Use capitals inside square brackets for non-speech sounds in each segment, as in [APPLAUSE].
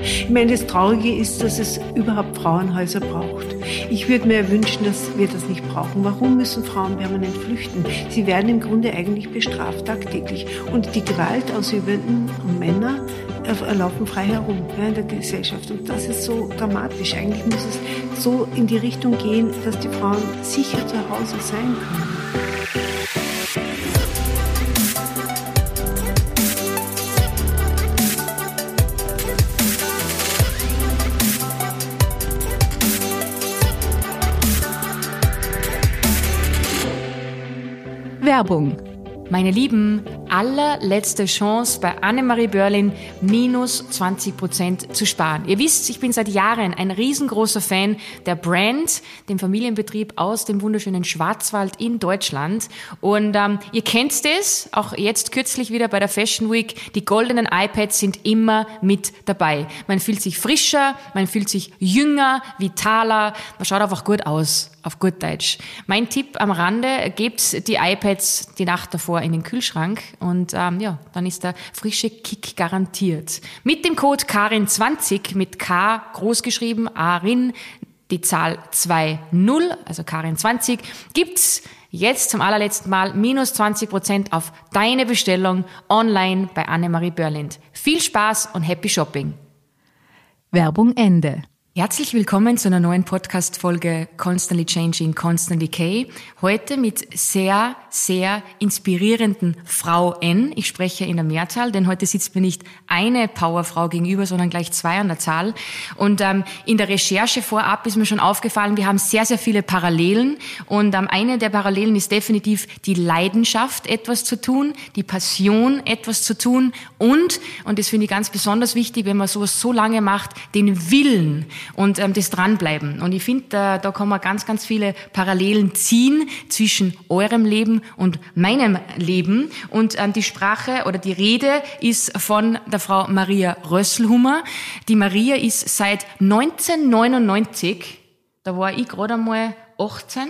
Ich meine, das Traurige ist, dass es überhaupt Frauenhäuser braucht. Ich würde mir wünschen, dass wir das nicht brauchen. Warum müssen Frauen permanent flüchten? Sie werden im Grunde eigentlich bestraft tagtäglich. Und die Gewaltausübenden Männer laufen frei herum ja, in der Gesellschaft. Und das ist so dramatisch. Eigentlich muss es so in die Richtung gehen, dass die Frauen sicher zu Hause sein können. Werbung. Meine Lieben, allerletzte Chance bei Annemarie Börlin minus 20 Prozent zu sparen. Ihr wisst, ich bin seit Jahren ein riesengroßer Fan der Brand, dem Familienbetrieb aus dem wunderschönen Schwarzwald in Deutschland. Und ähm, ihr kennt es, auch jetzt kürzlich wieder bei der Fashion Week, die goldenen iPads sind immer mit dabei. Man fühlt sich frischer, man fühlt sich jünger, vitaler, man schaut einfach gut aus auf gut Deutsch. Mein Tipp am Rande, gebt die iPads die Nacht davor in den Kühlschrank und ähm, ja, dann ist der frische Kick garantiert. Mit dem Code Karin20 mit K groß geschrieben, Arin, die Zahl 20, also Karin20, gibt's jetzt zum allerletzten Mal minus 20 Prozent auf deine Bestellung online bei Annemarie Börlind. Viel Spaß und happy Shopping. Werbung Ende. Herzlich willkommen zu einer neuen Podcast-Folge Constantly Changing, Constantly Decay. Heute mit sehr, sehr inspirierenden Frau N. Ich spreche in der Mehrzahl, denn heute sitzt mir nicht eine Powerfrau gegenüber, sondern gleich zwei an der Zahl. Und ähm, in der Recherche vorab ist mir schon aufgefallen, wir haben sehr, sehr viele Parallelen. Und ähm, eine der Parallelen ist definitiv die Leidenschaft, etwas zu tun, die Passion, etwas zu tun und, und das finde ich ganz besonders wichtig, wenn man sowas so lange macht, den Willen und ähm, das Dranbleiben. Und ich finde, da, da kann man ganz, ganz viele Parallelen ziehen zwischen eurem Leben und meinem Leben. Und ähm, die Sprache oder die Rede ist von der Frau Maria Rösselhummer. Die Maria ist seit 1999, da war ich gerade einmal 18,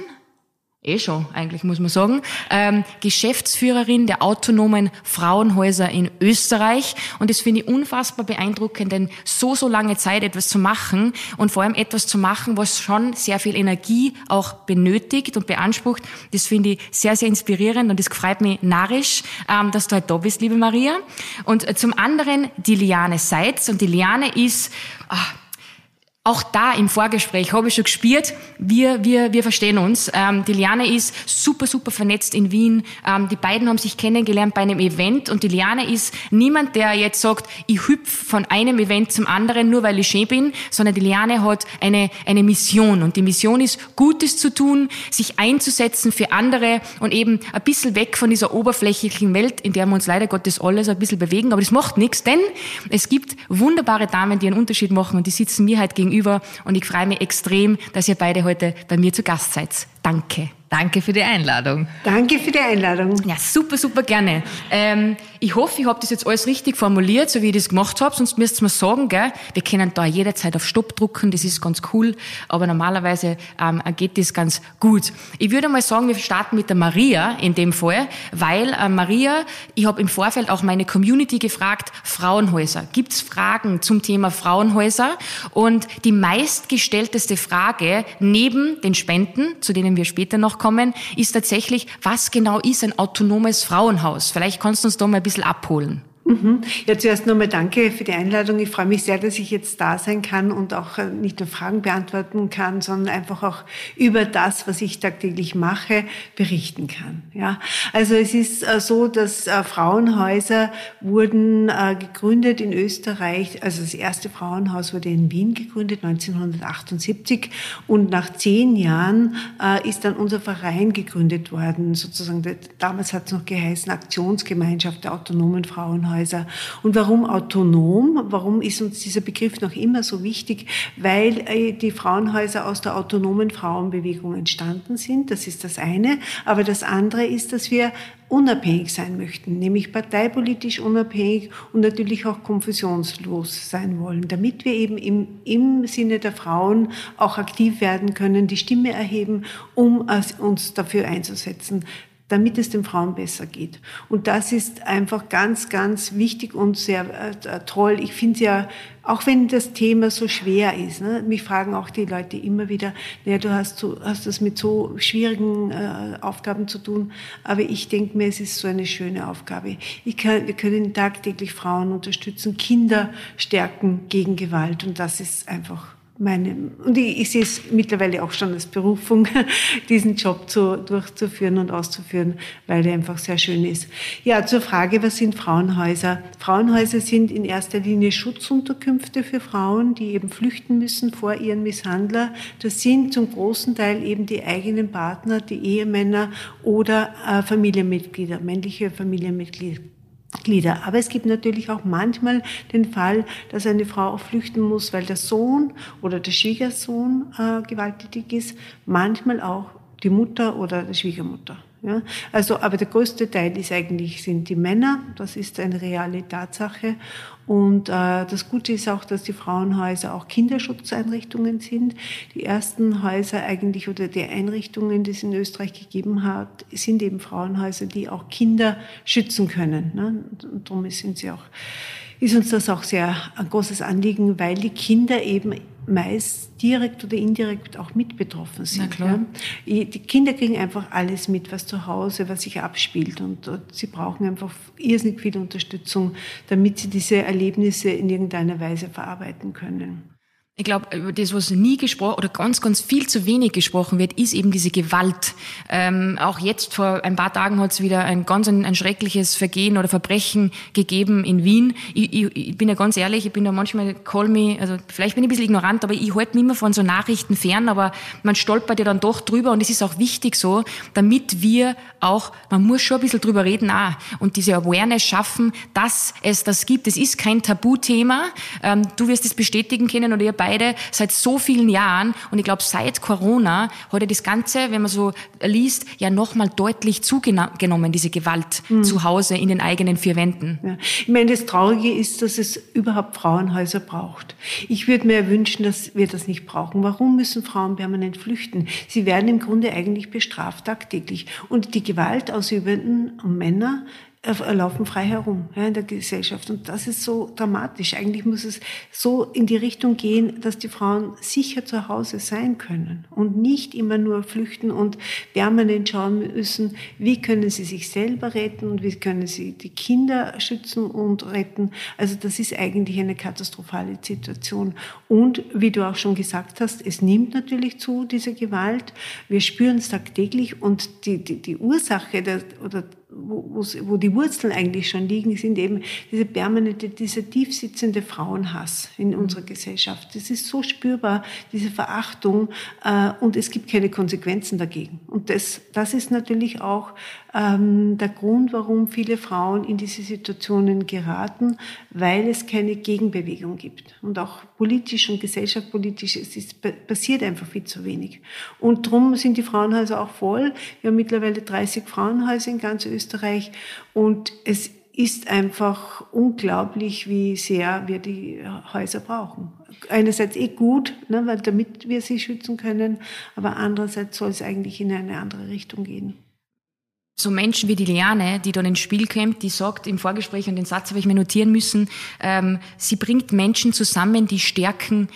eh schon, eigentlich muss man sagen, ähm, Geschäftsführerin der autonomen Frauenhäuser in Österreich. Und das finde ich unfassbar beeindruckend, denn so, so lange Zeit etwas zu machen und vor allem etwas zu machen, was schon sehr viel Energie auch benötigt und beansprucht, das finde ich sehr, sehr inspirierend und das freut mich narrisch, ähm, dass du heute da bist, liebe Maria. Und zum anderen die Liane Seitz. Und die Liane ist... Ach, auch da im Vorgespräch habe ich schon gespürt, wir, wir, wir verstehen uns. Ähm, die Liane ist super, super vernetzt in Wien. Ähm, die beiden haben sich kennengelernt bei einem Event und die Liane ist niemand, der jetzt sagt, ich hüpf von einem Event zum anderen, nur weil ich schön bin, sondern die Liane hat eine, eine Mission und die Mission ist, Gutes zu tun, sich einzusetzen für andere und eben ein bisschen weg von dieser oberflächlichen Welt, in der wir uns leider Gottes alles ein bisschen bewegen. Aber das macht nichts, denn es gibt wunderbare Damen, die einen Unterschied machen und die sitzen mir halt gegenüber gegenüber und ich freue mich extrem, dass ihr beide heute bei mir zu Gast seid. Danke. Danke für die Einladung. Danke für die Einladung. Ja, super, super gerne. Ähm, ich hoffe, ich habe das jetzt alles richtig formuliert, so wie ich das gemacht habe. Sonst müsst ihr mir sagen, gell? wir können da jederzeit auf Stopp drucken, das ist ganz cool. Aber normalerweise ähm, geht das ganz gut. Ich würde mal sagen, wir starten mit der Maria in dem Fall, weil äh, Maria, ich habe im Vorfeld auch meine Community gefragt, Frauenhäuser. Gibt es Fragen zum Thema Frauenhäuser? Und die meistgestellteste Frage neben den Spenden, zu denen wir später noch kommen, ist tatsächlich, was genau ist ein autonomes Frauenhaus? Vielleicht kannst du uns da mal bisschen abholen. Mhm. Ja, zuerst nochmal danke für die Einladung. Ich freue mich sehr, dass ich jetzt da sein kann und auch äh, nicht nur Fragen beantworten kann, sondern einfach auch über das, was ich tagtäglich mache, berichten kann. Ja, also es ist äh, so, dass äh, Frauenhäuser wurden gegründet in Österreich. Also das erste Frauenhaus wurde in Wien gegründet 1978 und nach zehn Jahren ist dann unser Verein gegründet worden. Sozusagen damals hat es noch geheißen Aktionsgemeinschaft der autonomen Frauenhäuser. Frauenhäuser. Und warum autonom? Warum ist uns dieser Begriff noch immer so wichtig? Weil äh, die Frauenhäuser aus der autonomen Frauenbewegung entstanden sind. Das ist das eine. Aber das andere ist, dass wir unabhängig sein möchten, nämlich parteipolitisch unabhängig und natürlich auch konfessionslos sein wollen, damit wir eben im, im Sinne der Frauen auch aktiv werden können, die Stimme erheben, um uns dafür einzusetzen, damit es den Frauen besser geht. Und das ist einfach ganz, ganz wichtig und sehr äh, toll. Ich finde ja, auch wenn das Thema so schwer ist, ne, mich fragen auch die Leute immer wieder, naja, du hast, so, hast das mit so schwierigen äh, Aufgaben zu tun, aber ich denke mir, es ist so eine schöne Aufgabe. Ich kann, wir können tagtäglich Frauen unterstützen, Kinder stärken gegen Gewalt und das ist einfach meine, und ich, ich sehe es mittlerweile auch schon als Berufung, [LAUGHS] diesen Job zu, durchzuführen und auszuführen, weil er einfach sehr schön ist. Ja, zur Frage, was sind Frauenhäuser? Frauenhäuser sind in erster Linie Schutzunterkünfte für Frauen, die eben flüchten müssen vor ihren Misshandler. Das sind zum großen Teil eben die eigenen Partner, die Ehemänner oder äh, Familienmitglieder, männliche Familienmitglieder. Glieder. Aber es gibt natürlich auch manchmal den Fall, dass eine Frau auch flüchten muss, weil der Sohn oder der Schwiegersohn äh, gewalttätig ist. Manchmal auch die Mutter oder die Schwiegermutter. Ja? Also, aber der größte Teil ist eigentlich, sind die Männer. Das ist eine reale Tatsache. Und äh, das Gute ist auch, dass die Frauenhäuser auch Kinderschutzeinrichtungen sind. Die ersten Häuser eigentlich oder die Einrichtungen, die es in Österreich gegeben hat, sind eben Frauenhäuser, die auch Kinder schützen können. Ne? Und darum sind sie auch, ist uns das auch sehr ein großes Anliegen, weil die Kinder eben meist direkt oder indirekt auch mit betroffen sind. Ja. Die Kinder kriegen einfach alles mit, was zu Hause, was sich abspielt und sie brauchen einfach irrsinnig viel Unterstützung, damit sie diese Erlebnisse in irgendeiner Weise verarbeiten können. Ich glaube, über das, was nie gesprochen oder ganz, ganz viel zu wenig gesprochen wird, ist eben diese Gewalt. Ähm, auch jetzt vor ein paar Tagen hat es wieder ein ganz ein, ein, schreckliches Vergehen oder Verbrechen gegeben in Wien. Ich, ich, ich, bin ja ganz ehrlich, ich bin da manchmal call me, also vielleicht bin ich ein bisschen ignorant, aber ich halte mich immer von so Nachrichten fern, aber man stolpert ja dann doch drüber und es ist auch wichtig so, damit wir auch, man muss schon ein bisschen drüber reden auch und diese Awareness schaffen, dass es das gibt. Es ist kein Tabuthema. Ähm, du wirst es bestätigen können oder ihr beide seit so vielen Jahren. Und ich glaube, seit Corona hat ja das Ganze, wenn man so liest, ja nochmal deutlich zugenommen, diese Gewalt mhm. zu Hause in den eigenen vier Wänden. Ja. Ich meine, das Traurige ist, dass es überhaupt Frauenhäuser braucht. Ich würde mir wünschen, dass wir das nicht brauchen. Warum müssen Frauen permanent flüchten? Sie werden im Grunde eigentlich bestraft tagtäglich. Und die Gewaltausübenden Männer laufen frei herum ja, in der Gesellschaft. Und das ist so dramatisch. Eigentlich muss es so in die Richtung gehen, dass die Frauen sicher zu Hause sein können und nicht immer nur flüchten und permanent schauen müssen, wie können sie sich selber retten und wie können sie die Kinder schützen und retten. Also das ist eigentlich eine katastrophale Situation. Und wie du auch schon gesagt hast, es nimmt natürlich zu, diese Gewalt. Wir spüren es tagtäglich und die, die, die Ursache der, oder wo, wo die Wurzeln eigentlich schon liegen, sind eben diese permanente, dieser tiefsitzende Frauenhass in mhm. unserer Gesellschaft. Das ist so spürbar, diese Verachtung, äh, und es gibt keine Konsequenzen dagegen. Und das, das ist natürlich auch ähm, der Grund, warum viele Frauen in diese Situationen geraten, weil es keine Gegenbewegung gibt. Und auch politisch und gesellschaftspolitisch, es ist, passiert einfach viel zu wenig. Und darum sind die Frauenhäuser auch voll. Wir haben mittlerweile 30 Frauenhäuser in ganz Österreich und es ist einfach unglaublich, wie sehr wir die Häuser brauchen. Einerseits eh gut, ne, weil damit wir sie schützen können, aber andererseits soll es eigentlich in eine andere Richtung gehen so Menschen wie die Liane, die dann ins Spiel kommt, die sagt im Vorgespräch, und den Satz habe ich mir notieren müssen, ähm, sie bringt Menschen zusammen, die Stärken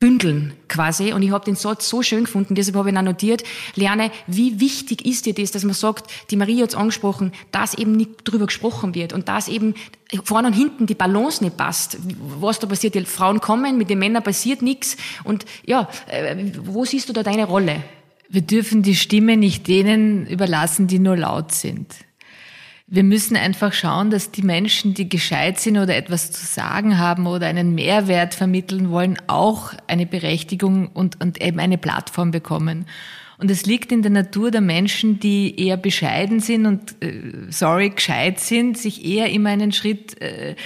bündeln quasi. Und ich habe den Satz so schön gefunden, deshalb habe ich ihn auch notiert. Liane, wie wichtig ist dir das, dass man sagt, die Marie hat es angesprochen, dass eben nicht drüber gesprochen wird und dass eben vorne und hinten die Balance nicht passt. Was da passiert, die Frauen kommen, mit den Männern passiert nichts. Und ja, äh, wo siehst du da deine Rolle? Wir dürfen die Stimme nicht denen überlassen, die nur laut sind. Wir müssen einfach schauen, dass die Menschen, die gescheit sind oder etwas zu sagen haben oder einen Mehrwert vermitteln wollen, auch eine Berechtigung und, und eben eine Plattform bekommen. Und es liegt in der Natur der Menschen, die eher bescheiden sind und, äh, sorry, gescheit sind, sich eher immer einen Schritt äh,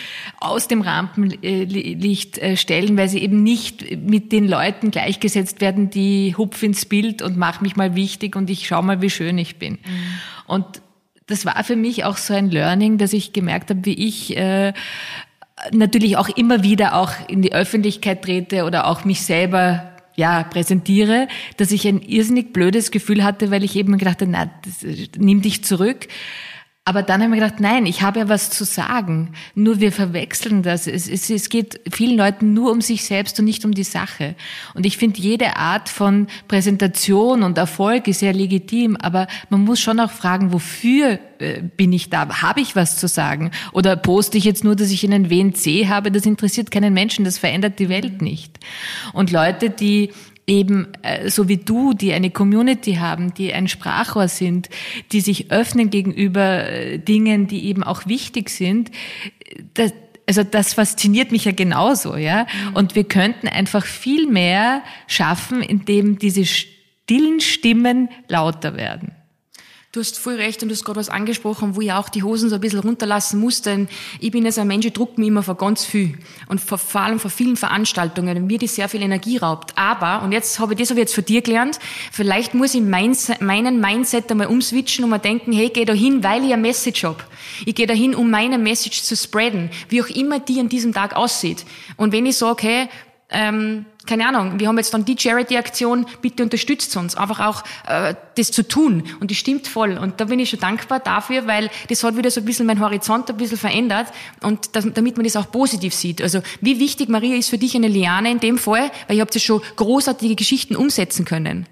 aus dem Rampenlicht äh, stellen, weil sie eben nicht mit den Leuten gleichgesetzt werden, die hupf ins Bild und mach mich mal wichtig und ich schau mal, wie schön ich bin. Mhm. Und das war für mich auch so ein Learning, dass ich gemerkt habe, wie ich äh, natürlich auch immer wieder auch in die Öffentlichkeit trete oder auch mich selber ja, präsentiere, dass ich ein irrsinnig blödes Gefühl hatte, weil ich eben gedacht habe, na, das, nimm dich zurück. Aber dann haben wir gedacht, nein, ich habe ja was zu sagen. Nur wir verwechseln das. Es, es, es geht vielen Leuten nur um sich selbst und nicht um die Sache. Und ich finde, jede Art von Präsentation und Erfolg ist sehr legitim, aber man muss schon auch fragen, wofür äh, bin ich da? Habe ich was zu sagen? Oder poste ich jetzt nur, dass ich einen WNC habe? Das interessiert keinen Menschen, das verändert die Welt nicht. Und Leute, die eben äh, so wie du, die eine Community haben, die ein Sprachrohr sind, die sich öffnen gegenüber äh, Dingen, die eben auch wichtig sind, das, also das fasziniert mich ja genauso, ja. Mhm. Und wir könnten einfach viel mehr schaffen, indem diese stillen Stimmen lauter werden. Du hast voll recht und du hast gerade was angesprochen, wo ich auch die Hosen so ein bisschen runterlassen muss, denn ich bin jetzt ein Mensch, ich druck mich immer vor ganz viel und vor, vor allem vor vielen Veranstaltungen mir die sehr viel Energie raubt. Aber, und jetzt habe ich das habe ich jetzt von dir gelernt, vielleicht muss ich mein, meinen Mindset einmal umswitchen und mal denken, hey, geh da hin, weil ich eine Message habe. Ich gehe da hin, um meine Message zu spreaden, wie auch immer die an diesem Tag aussieht. Und wenn ich sage, hey, ähm, keine Ahnung, wir haben jetzt dann die Charity-Aktion, bitte unterstützt uns, einfach auch äh, das zu tun. Und die stimmt voll. Und da bin ich schon dankbar dafür, weil das hat wieder so ein bisschen mein Horizont ein bisschen verändert und das, damit man das auch positiv sieht. Also wie wichtig, Maria, ist für dich eine Liane in dem Fall, weil ihr habt ja schon großartige Geschichten umsetzen können.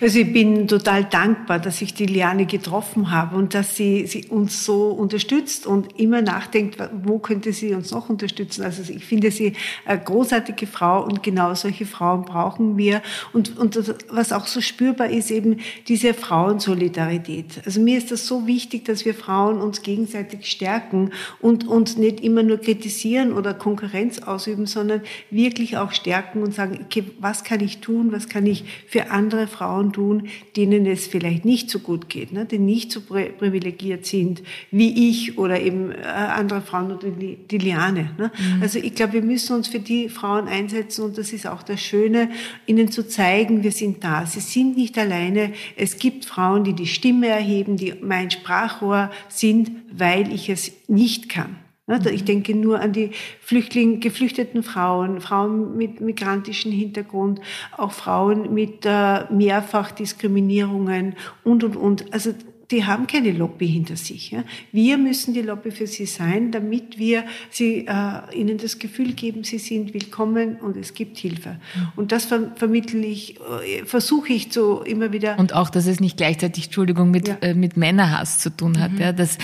Also ich bin total dankbar, dass ich die Liane getroffen habe und dass sie, sie uns so unterstützt und immer nachdenkt, wo könnte sie uns noch unterstützen. Also ich finde sie eine großartige Frau und genau solche Frauen brauchen wir. Und, und was auch so spürbar ist, eben diese Frauensolidarität. Also mir ist das so wichtig, dass wir Frauen uns gegenseitig stärken und uns nicht immer nur kritisieren oder Konkurrenz ausüben, sondern wirklich auch stärken und sagen, okay, was kann ich tun, was kann ich für andere Frauen Frauen tun, denen es vielleicht nicht so gut geht, ne, die nicht so privilegiert sind wie ich oder eben äh, andere Frauen oder die, die Liane. Ne. Mhm. Also ich glaube, wir müssen uns für die Frauen einsetzen und das ist auch das Schöne, ihnen zu zeigen, wir sind da. Sie sind nicht alleine. Es gibt Frauen, die die Stimme erheben, die mein Sprachrohr sind, weil ich es nicht kann. Ich mhm. denke nur an die Flüchtling, geflüchteten Frauen, Frauen mit migrantischem Hintergrund, auch Frauen mit äh, Mehrfachdiskriminierungen und, und, und. Also die haben keine Lobby hinter sich. Ja. Wir müssen die Lobby für sie sein, damit wir sie, äh, ihnen das Gefühl geben, sie sind willkommen und es gibt Hilfe. Mhm. Und das ver vermittle ich, äh, versuche ich so immer wieder. Und auch, dass es nicht gleichzeitig, Entschuldigung, mit, ja. äh, mit Männerhass zu tun hat. Mhm. Ja, dass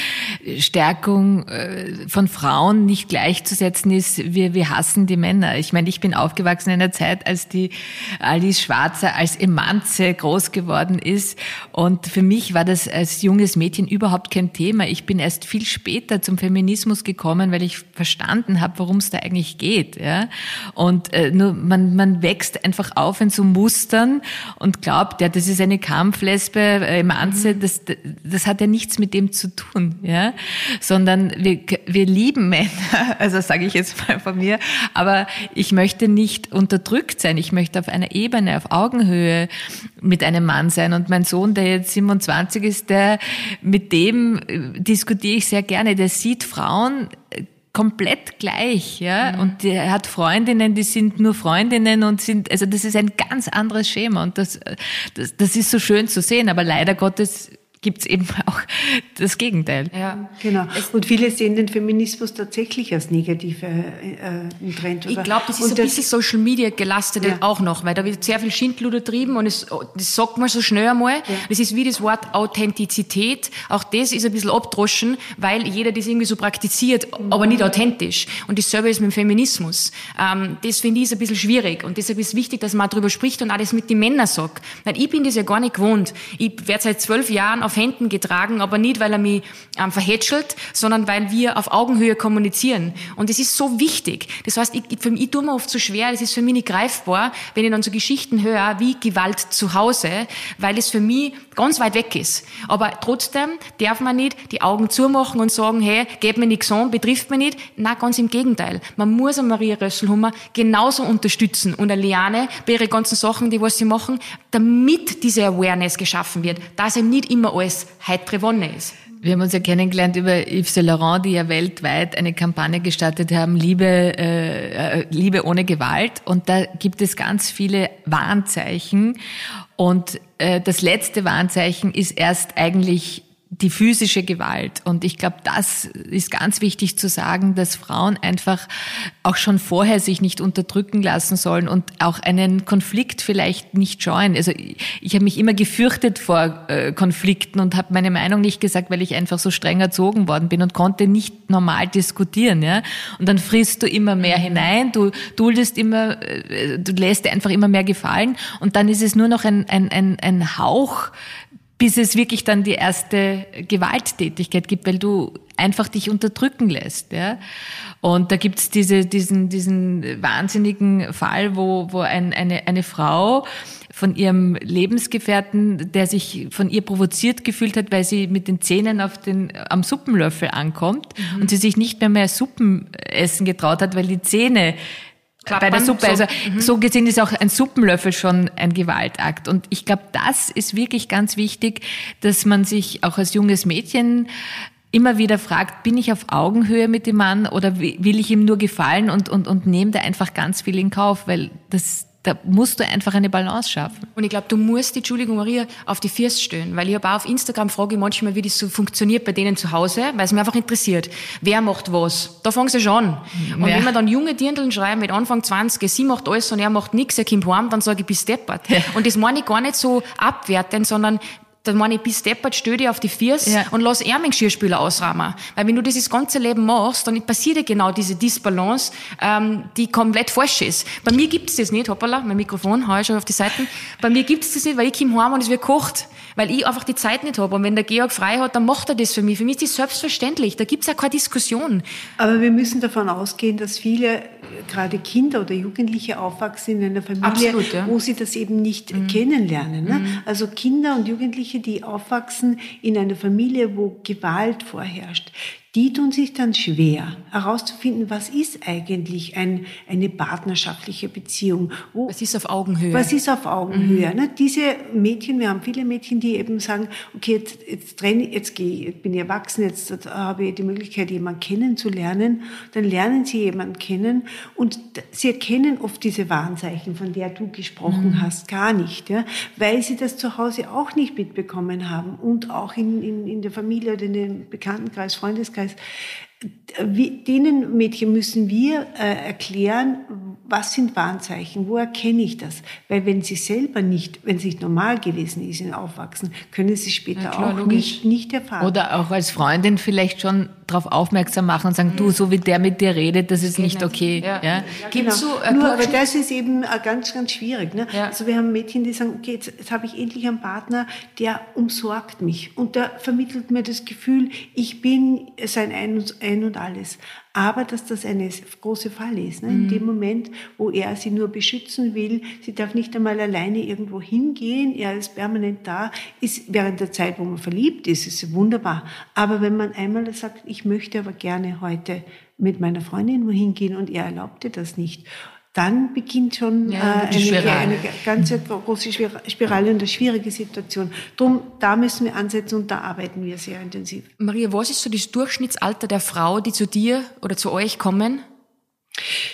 Stärkung äh, von Frauen nicht gleichzusetzen ist, wir, wir hassen die Männer. Ich meine, ich bin aufgewachsen in einer Zeit, als die Alice Schwarzer als Emanze groß geworden ist. Und für mich war das als als junges Mädchen überhaupt kein Thema. Ich bin erst viel später zum Feminismus gekommen, weil ich verstanden habe, worum es da eigentlich geht. Ja? Und äh, nur man, man wächst einfach auf in so Mustern und glaubt, ja, das ist eine Kampflesbe, äh, Emanze, mhm. das, das hat ja nichts mit dem zu tun, ja, sondern wir, wir lieben Männer, [LAUGHS] also sage ich jetzt mal von mir, aber ich möchte nicht unterdrückt sein, ich möchte auf einer Ebene, auf Augenhöhe mit einem Mann sein und mein Sohn, der jetzt 27 ist, der der, mit dem äh, diskutiere ich sehr gerne. Der sieht Frauen äh, komplett gleich, ja. Mhm. Und der hat Freundinnen, die sind nur Freundinnen und sind, also das ist ein ganz anderes Schema und das, äh, das, das ist so schön zu sehen, aber leider Gottes gibt es eben [LAUGHS] auch das Gegenteil. Ja, genau. Und viele sehen den Feminismus tatsächlich als negative äh, Trend. Ich glaube, das ist und ein bisschen Social Media gelastet ja. auch noch, weil da wird sehr viel Schindluder trieben und es, das sagt man so schnell einmal. Ja. Das ist wie das Wort Authentizität. Auch das ist ein bisschen abdroschen, weil jeder das irgendwie so praktiziert, mhm. aber nicht authentisch. Und dasselbe ist mit dem Feminismus. Ähm, das finde ich ist ein bisschen schwierig und deshalb ist wichtig, dass man darüber spricht und auch das mit den Männern sagt. Weil ich bin das ja gar nicht gewohnt. Ich werde seit zwölf Jahren auf Händen getragen, aber nicht, weil er mich ähm, verhätschelt, sondern weil wir auf Augenhöhe kommunizieren. Und das ist so wichtig. Das heißt, ich, für mich, ich tue mir oft so schwer, das ist für mich nicht greifbar, wenn ich dann so Geschichten höre, wie Gewalt zu Hause, weil es für mich ganz weit weg ist. Aber trotzdem darf man nicht die Augen zumachen und sagen, hey, geht mir nichts an, betrifft mich nicht. Na, ganz im Gegenteil. Man muss eine Maria Rösselhummer genauso unterstützen und eine Liane bei ihren ganzen Sachen, die was sie machen, damit diese Awareness geschaffen wird, dass eben nicht immer alles heute gewonnen ist. Wir haben uns ja kennengelernt über Yves Saint Laurent, die ja weltweit eine Kampagne gestartet haben, Liebe, äh, äh, Liebe ohne Gewalt. Und da gibt es ganz viele Warnzeichen. Und äh, das letzte Warnzeichen ist erst eigentlich die physische Gewalt. Und ich glaube, das ist ganz wichtig zu sagen, dass Frauen einfach auch schon vorher sich nicht unterdrücken lassen sollen und auch einen Konflikt vielleicht nicht scheuen. Also ich, ich habe mich immer gefürchtet vor äh, Konflikten und habe meine Meinung nicht gesagt, weil ich einfach so streng erzogen worden bin und konnte nicht normal diskutieren. Ja? Und dann frisst du immer mehr hinein, du duldest immer, äh, du lässt dir einfach immer mehr gefallen und dann ist es nur noch ein, ein, ein, ein Hauch bis es wirklich dann die erste Gewalttätigkeit gibt, weil du einfach dich unterdrücken lässt. Ja? Und da gibt's diese, diesen, diesen wahnsinnigen Fall, wo, wo ein, eine, eine Frau von ihrem Lebensgefährten, der sich von ihr provoziert gefühlt hat, weil sie mit den Zähnen auf den, am Suppenlöffel ankommt mhm. und sie sich nicht mehr mehr Suppen essen getraut hat, weil die Zähne Klappern, bei der Suppe. Also mhm. so gesehen ist auch ein Suppenlöffel schon ein Gewaltakt. Und ich glaube, das ist wirklich ganz wichtig, dass man sich auch als junges Mädchen immer wieder fragt, bin ich auf Augenhöhe mit dem Mann oder will ich ihm nur gefallen und, und, und nehme da einfach ganz viel in Kauf, weil das, da musst du einfach eine Balance schaffen. Und ich glaube, du musst die, Entschuldigung Maria, auf die First stellen, weil ich habe auch auf Instagram frage ich manchmal, wie das so funktioniert bei denen zu Hause, weil es mir einfach interessiert. Wer macht was? Da fangen sie schon an. Und ja. wenn wir dann junge Dirndln schreiben mit Anfang 20, sie macht alles und er macht nichts, er kommt heim, dann sage ich, bist deppert. Ja. Und das meine ich gar nicht so abwertend, sondern da meine ich, bis deppert, stell dich auf die Fiers ja. und lass er meinen Geschirrspüler ausrahmen. Weil wenn du das das ganze Leben machst, dann passiert ja genau diese Disbalance, ähm, die komplett falsch ist. Bei mir gibt es das nicht, hoppala, mein Mikrofon, hau ich schon auf die Seiten. Bei mir gibt es das nicht, weil ich komme heim und es wird kocht. Weil ich einfach die Zeit nicht habe. Und wenn der Georg frei hat, dann macht er das für mich. Für mich ist das selbstverständlich. Da gibt es ja keine Diskussion. Aber wir müssen davon ausgehen, dass viele, gerade Kinder oder Jugendliche aufwachsen in einer Familie, Absolut, ja. wo sie das eben nicht mhm. kennenlernen. Ne? Mhm. Also Kinder und Jugendliche, die aufwachsen in einer Familie, wo Gewalt vorherrscht, die tun sich dann schwer herauszufinden, was ist eigentlich ein, eine partnerschaftliche Beziehung. Wo, was ist auf Augenhöhe? Was ist auf Augenhöhe? Mhm. Ne? Diese Mädchen, wir haben viele Mädchen, die eben sagen, okay, jetzt, jetzt, trenne, jetzt gehe ich, bin ich erwachsen, jetzt habe ich die Möglichkeit, jemanden kennenzulernen. Dann lernen sie jemanden kennen und sie erkennen oft diese Warnzeichen, von der du gesprochen mhm. hast, gar nicht, ja? weil sie das zu Hause auch nicht mitbekommen haben und auch in, in, in der Familie oder in dem Bekanntenkreis, Freundeskreis Freundeskreis, denen Mädchen müssen wir äh, erklären, was sind Warnzeichen, wo erkenne ich das? Weil wenn sie selber nicht, wenn es nicht normal gewesen ist in Aufwachsen, können sie später klar, auch nicht, nicht erfahren. Oder auch als Freundin vielleicht schon darauf aufmerksam machen und sagen, du, so wie der mit dir redet, das ist nicht okay. Ja. Ja. Genau. So, äh, Nur, aber das ist eben äh, ganz, ganz schwierig. Ne? Ja. Also wir haben Mädchen, die sagen, okay, jetzt, jetzt habe ich endlich einen Partner, der umsorgt mich und der vermittelt mir das Gefühl, ich bin sein Ein und, Ein und Alles aber dass das eine große Falle ist. Ne? In mhm. dem Moment, wo er sie nur beschützen will, sie darf nicht einmal alleine irgendwo hingehen, er ist permanent da, ist während der Zeit, wo man verliebt ist, ist wunderbar. Aber wenn man einmal sagt, ich möchte aber gerne heute mit meiner Freundin wohin gehen und er erlaubte das nicht, dann beginnt schon ja, äh, eine, eine, ganz große Spirale und eine schwierige Situation. Drum, da müssen wir ansetzen und da arbeiten wir sehr intensiv. Maria, was ist so das Durchschnittsalter der Frau, die zu dir oder zu euch kommen?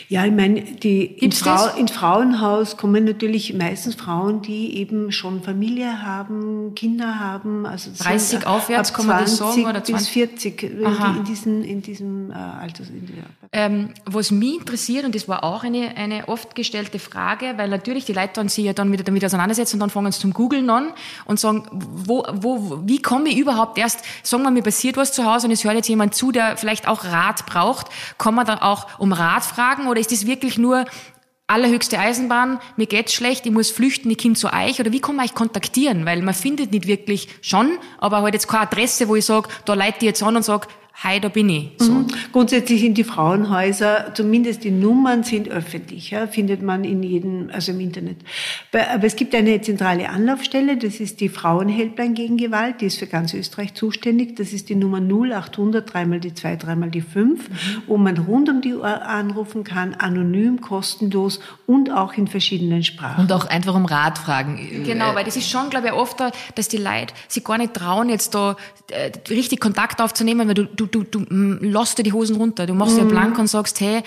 Ja, ich meine, die in Frau, ins Frauenhaus kommen natürlich meistens Frauen, die eben schon Familie haben, Kinder haben. Also 30 so, aufwärts, kann man das sagen? Oder 20? bis 40 in, diesen, in diesem äh, Alter. Ähm, was mich interessiert, und das war auch eine, eine oft gestellte Frage, weil natürlich die Leute dann sich ja dann wieder damit auseinandersetzen und dann fangen sie zum Googlen an und sagen, wo, wo, wie komme ich überhaupt erst, sagen wir, mir passiert was zu Hause und es hört jetzt jemand zu, der vielleicht auch Rat braucht, kann man dann auch um Rat fragen oder ist das wirklich nur allerhöchste Eisenbahn, mir geht's schlecht, ich muss flüchten, ich komme zu euch oder wie kann man euch kontaktieren? Weil man findet nicht wirklich schon, aber halt jetzt keine Adresse, wo ich sage, da leite ich jetzt an und sage, hi, da bin ich. So. Mhm. Grundsätzlich sind die Frauenhäuser, zumindest die Nummern sind öffentlich, ja, findet man in jedem, also im Internet. Aber es gibt eine zentrale Anlaufstelle, das ist die Frauenhelpline gegen Gewalt, die ist für ganz Österreich zuständig. Das ist die Nummer 0800, dreimal die zwei, dreimal die fünf, mhm. wo man rund um die Uhr anrufen kann, anonym, kostenlos und auch in verschiedenen Sprachen. Und auch einfach um Rat fragen. Genau, weil das ist schon, glaube ich, oft, dass die Leute sich gar nicht trauen, jetzt da äh, richtig Kontakt aufzunehmen, weil du, du du, du, du lässt dir die Hosen runter. Du machst mhm. ja blank und sagst, hey,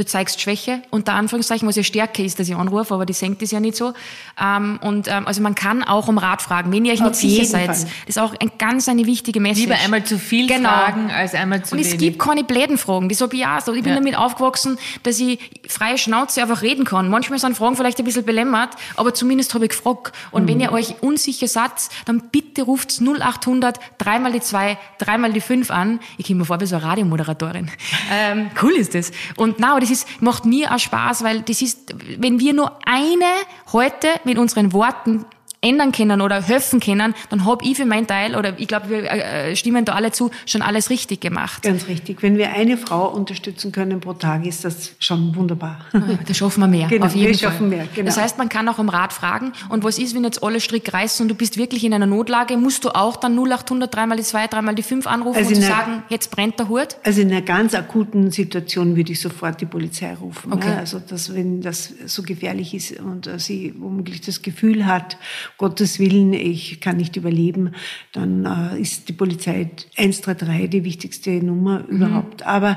du zeigst Schwäche, unter Anführungszeichen, was ja Stärke ist, dass ich anrufe, aber die senkt es ja nicht so. Ähm, und ähm, also man kann auch um Rat fragen, wenn ihr euch Auf nicht sicher seid. Fall. Das ist auch ein, ganz eine wichtige Message. Lieber einmal zu viel genau. fragen, als einmal zu Und wenig. es gibt keine bläden Fragen, das habe ich auch so. Ich bin ja. damit aufgewachsen, dass ich freie Schnauze einfach reden kann. Manchmal sind Fragen vielleicht ein bisschen belämmert, aber zumindest habe ich gefragt. Und mhm. wenn ihr euch unsicher seid, dann bitte ruft 0800 dreimal die zwei, dreimal die fünf an. Ich komme mir vor wie so eine Radiomoderatorin. [LAUGHS] ähm, cool ist das. Und na, das ist, macht mir auch Spaß, weil das ist, wenn wir nur eine heute mit unseren Worten ändern können oder helfen können, dann habe ich für meinen Teil, oder ich glaube, wir äh, stimmen da alle zu, schon alles richtig gemacht. Ganz richtig. Wenn wir eine Frau unterstützen können pro Tag, ist das schon wunderbar. Ja, da schaffen wir mehr. [LAUGHS] Genau, auf jeden wir Fall. schaffen mehr. Genau. Das heißt, man kann auch um Rat fragen. Und was ist, wenn jetzt alle Strick reißen und du bist wirklich in einer Notlage, musst du auch dann 0800 dreimal die zwei, dreimal die fünf anrufen also und zu sagen, jetzt brennt der Hut? Also in einer ganz akuten Situation würde ich sofort die Polizei rufen. Okay. Ja, also dass, wenn das so gefährlich ist und äh, sie womöglich das Gefühl hat, Gottes Willen, ich kann nicht überleben, dann äh, ist die Polizei 133 die wichtigste Nummer mhm. überhaupt. Aber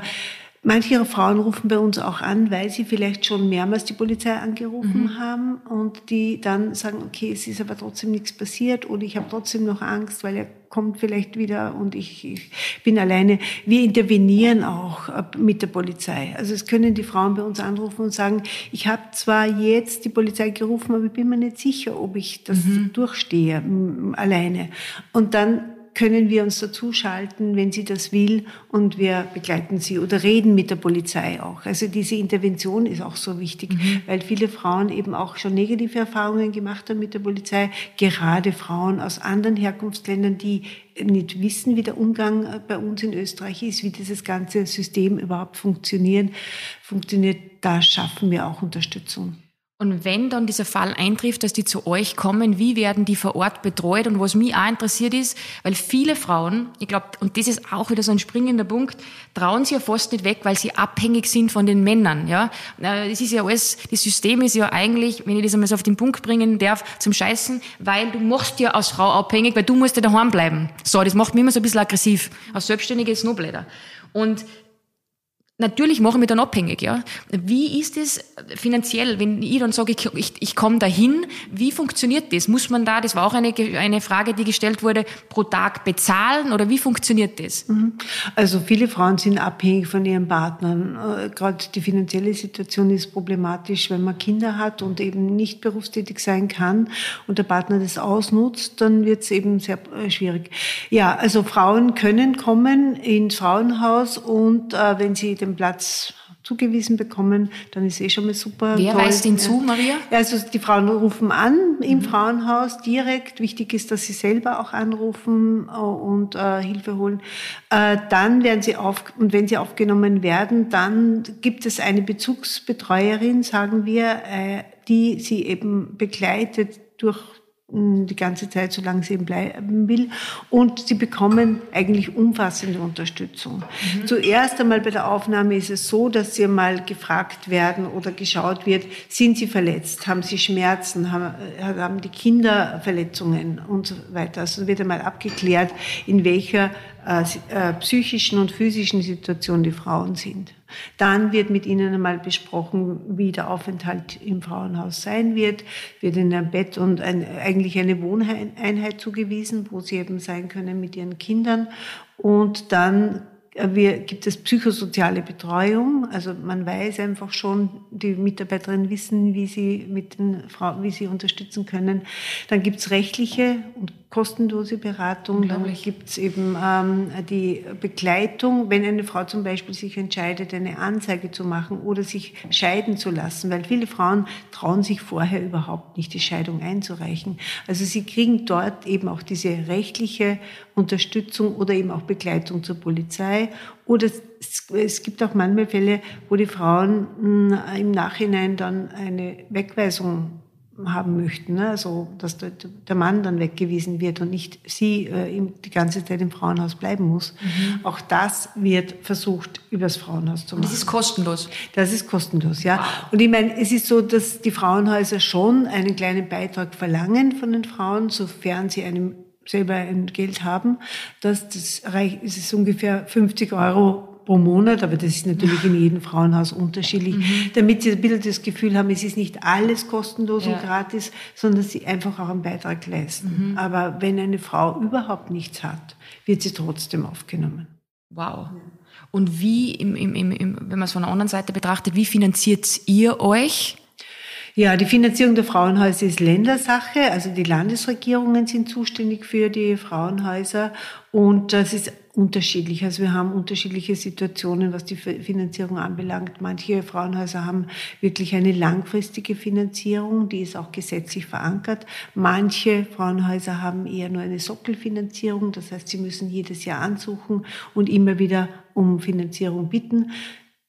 Manche Frauen rufen bei uns auch an, weil sie vielleicht schon mehrmals die Polizei angerufen mhm. haben und die dann sagen, okay, es ist aber trotzdem nichts passiert oder ich habe trotzdem noch Angst, weil er kommt vielleicht wieder und ich, ich bin alleine. Wir intervenieren auch äh, mit der Polizei. Also es können die Frauen bei uns anrufen und sagen, ich habe zwar jetzt die Polizei gerufen, aber ich bin mir nicht sicher, ob ich das mhm. durchstehe alleine. Und dann können wir uns dazuschalten, wenn sie das will, und wir begleiten sie oder reden mit der Polizei auch. Also diese Intervention ist auch so wichtig, mhm. weil viele Frauen eben auch schon negative Erfahrungen gemacht haben mit der Polizei, gerade Frauen aus anderen Herkunftsländern, die nicht wissen, wie der Umgang bei uns in Österreich ist, wie dieses ganze System überhaupt funktioniert, funktioniert, da schaffen wir auch Unterstützung. Und wenn dann dieser Fall eintrifft, dass die zu euch kommen, wie werden die vor Ort betreut? Und was mich auch interessiert ist, weil viele Frauen, ich glaube, und das ist auch wieder so ein springender Punkt, trauen sie ja fast nicht weg, weil sie abhängig sind von den Männern. Ja, das ist ja alles, das System ist ja eigentlich, wenn ich das einmal so auf den Punkt bringen darf, zum Scheißen, weil du machst ja als Frau abhängig, weil du musst ja daheim bleiben. So, das macht mich immer so ein bisschen aggressiv. Als Selbstständige ist es. Und Natürlich machen wir dann abhängig, ja. Wie ist es finanziell, wenn ich dann sage, ich, ich, ich komme dahin, wie funktioniert das? Muss man da, das war auch eine, eine Frage, die gestellt wurde, pro Tag bezahlen oder wie funktioniert das? Mhm. Also viele Frauen sind abhängig von ihren Partnern. Äh, gerade die finanzielle Situation ist problematisch, wenn man Kinder hat und eben nicht berufstätig sein kann und der Partner das ausnutzt, dann wird es eben sehr äh, schwierig. Ja, also Frauen können kommen ins Frauenhaus und äh, wenn sie den Platz zugewiesen bekommen, dann ist eh schon mal super. Wer toll. weist ihn zu, Maria? Also die Frauen rufen an im mhm. Frauenhaus direkt. Wichtig ist, dass sie selber auch anrufen äh, und äh, Hilfe holen. Äh, dann werden sie auf und wenn sie aufgenommen werden, dann gibt es eine Bezugsbetreuerin, sagen wir, äh, die sie eben begleitet durch die ganze Zeit, solange sie eben bleiben will. Und sie bekommen eigentlich umfassende Unterstützung. Mhm. Zuerst einmal bei der Aufnahme ist es so, dass sie mal gefragt werden oder geschaut wird, sind sie verletzt, haben sie Schmerzen, haben, haben die Kinder Verletzungen und so weiter. Also wird einmal abgeklärt, in welcher äh, äh, psychischen und physischen Situation die Frauen sind. Dann wird mit ihnen einmal besprochen, wie der Aufenthalt im Frauenhaus sein wird, wird ihnen ein Bett und ein, eigentlich eine Wohneinheit zugewiesen, wo sie eben sein können mit ihren Kindern. Und dann wir, gibt es psychosoziale Betreuung. Also man weiß einfach schon, die Mitarbeiterinnen wissen, wie sie mit den Frauen, wie sie unterstützen können. Dann gibt es rechtliche und kostenlose Beratung. Dann gibt es eben ähm, die Begleitung, wenn eine Frau zum Beispiel sich entscheidet, eine Anzeige zu machen oder sich scheiden zu lassen, weil viele Frauen trauen sich vorher überhaupt nicht, die Scheidung einzureichen. Also sie kriegen dort eben auch diese rechtliche Unterstützung oder eben auch Begleitung zur Polizei Oder es, es gibt auch manchmal Fälle, wo die Frauen mh, hm, im Nachhinein dann eine Wegweisung haben möchten, ne? also dass der, der, Mann dann weggewiesen wird und nicht sie äh, die ganze Zeit im Frauenhaus bleiben muss. Mhm. Auch das wird versucht übers Frauenhaus zu machen. Das ist kostenlos. Das ist kostenlos, ja. Wow. Und ich meine, es ist so, dass die Frauenhäuser schon einen kleinen Beitrag verlangen von den Frauen, sofern sie einem selber ein Geld haben. Das, das reicht, es ist ungefähr 50 Euro pro Monat, aber das ist natürlich in jedem Frauenhaus unterschiedlich, mhm. damit sie ein bisschen das Gefühl haben, es ist nicht alles kostenlos ja. und gratis, sondern sie einfach auch einen Beitrag leisten. Mhm. Aber wenn eine Frau überhaupt nichts hat, wird sie trotzdem aufgenommen. Wow. Und wie, im, im, im, wenn man es von der anderen Seite betrachtet, wie finanziert ihr euch? Ja, die Finanzierung der Frauenhäuser ist Ländersache. Also die Landesregierungen sind zuständig für die Frauenhäuser und das ist unterschiedlich. Also wir haben unterschiedliche Situationen, was die Finanzierung anbelangt. Manche Frauenhäuser haben wirklich eine langfristige Finanzierung, die ist auch gesetzlich verankert. Manche Frauenhäuser haben eher nur eine Sockelfinanzierung, das heißt, sie müssen jedes Jahr ansuchen und immer wieder um Finanzierung bitten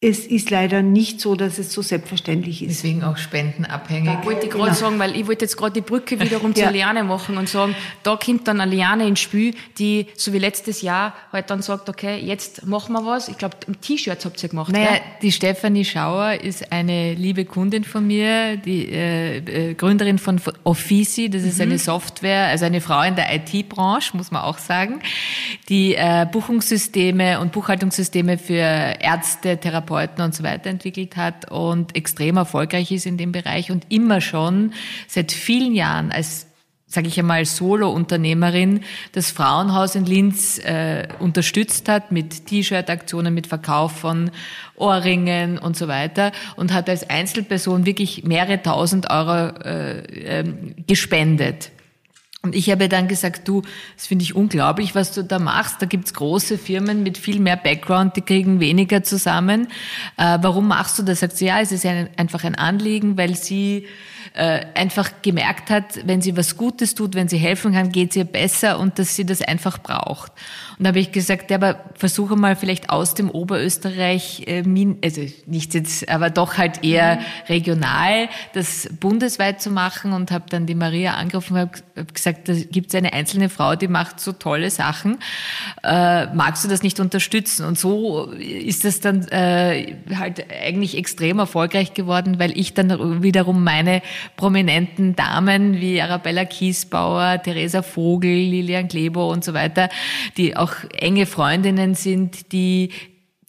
es ist leider nicht so, dass es so selbstverständlich ist. Deswegen auch spendenabhängig. Da wollte ich gerade genau. sagen, weil ich wollte jetzt gerade die Brücke wiederum ja. zur Liane machen und sagen, da kommt dann eine Liane ins Spiel, die, so wie letztes Jahr, halt dann sagt, okay, jetzt machen wir was. Ich glaube, T-Shirts habt ihr gemacht. Naja, gell? die Stefanie Schauer ist eine liebe Kundin von mir, die äh, äh Gründerin von Offici, das ist mhm. eine Software, also eine Frau in der IT-Branche, muss man auch sagen, die äh, Buchungssysteme und Buchhaltungssysteme für Ärzte, Therapeuten, Therapeuten und so weiter entwickelt hat und extrem erfolgreich ist in dem Bereich und immer schon seit vielen Jahren als sage ich einmal, Solo-Unternehmerin das Frauenhaus in Linz äh, unterstützt hat mit T-Shirt-Aktionen, mit Verkauf von Ohrringen und so weiter und hat als Einzelperson wirklich mehrere tausend Euro äh, äh, gespendet. Und ich habe dann gesagt, du, das finde ich unglaublich, was du da machst. Da gibt's große Firmen mit viel mehr Background, die kriegen weniger zusammen. Äh, warum machst du das? Sagt sie, ja, es ist ein, einfach ein Anliegen, weil sie äh, einfach gemerkt hat, wenn sie was Gutes tut, wenn sie helfen kann, geht es ihr besser und dass sie das einfach braucht. Und da habe ich gesagt, ja, aber versuche mal vielleicht aus dem Oberösterreich, äh, also nicht jetzt, aber doch halt eher regional, das bundesweit zu machen und habe dann die Maria angerufen und habe gesagt, da gibt es eine einzelne Frau, die macht so tolle Sachen. Äh, magst du das nicht unterstützen? Und so ist das dann äh, halt eigentlich extrem erfolgreich geworden, weil ich dann wiederum meine prominenten Damen wie Arabella Kiesbauer, Theresa Vogel, Lilian Klebo und so weiter, die auch enge Freundinnen sind, die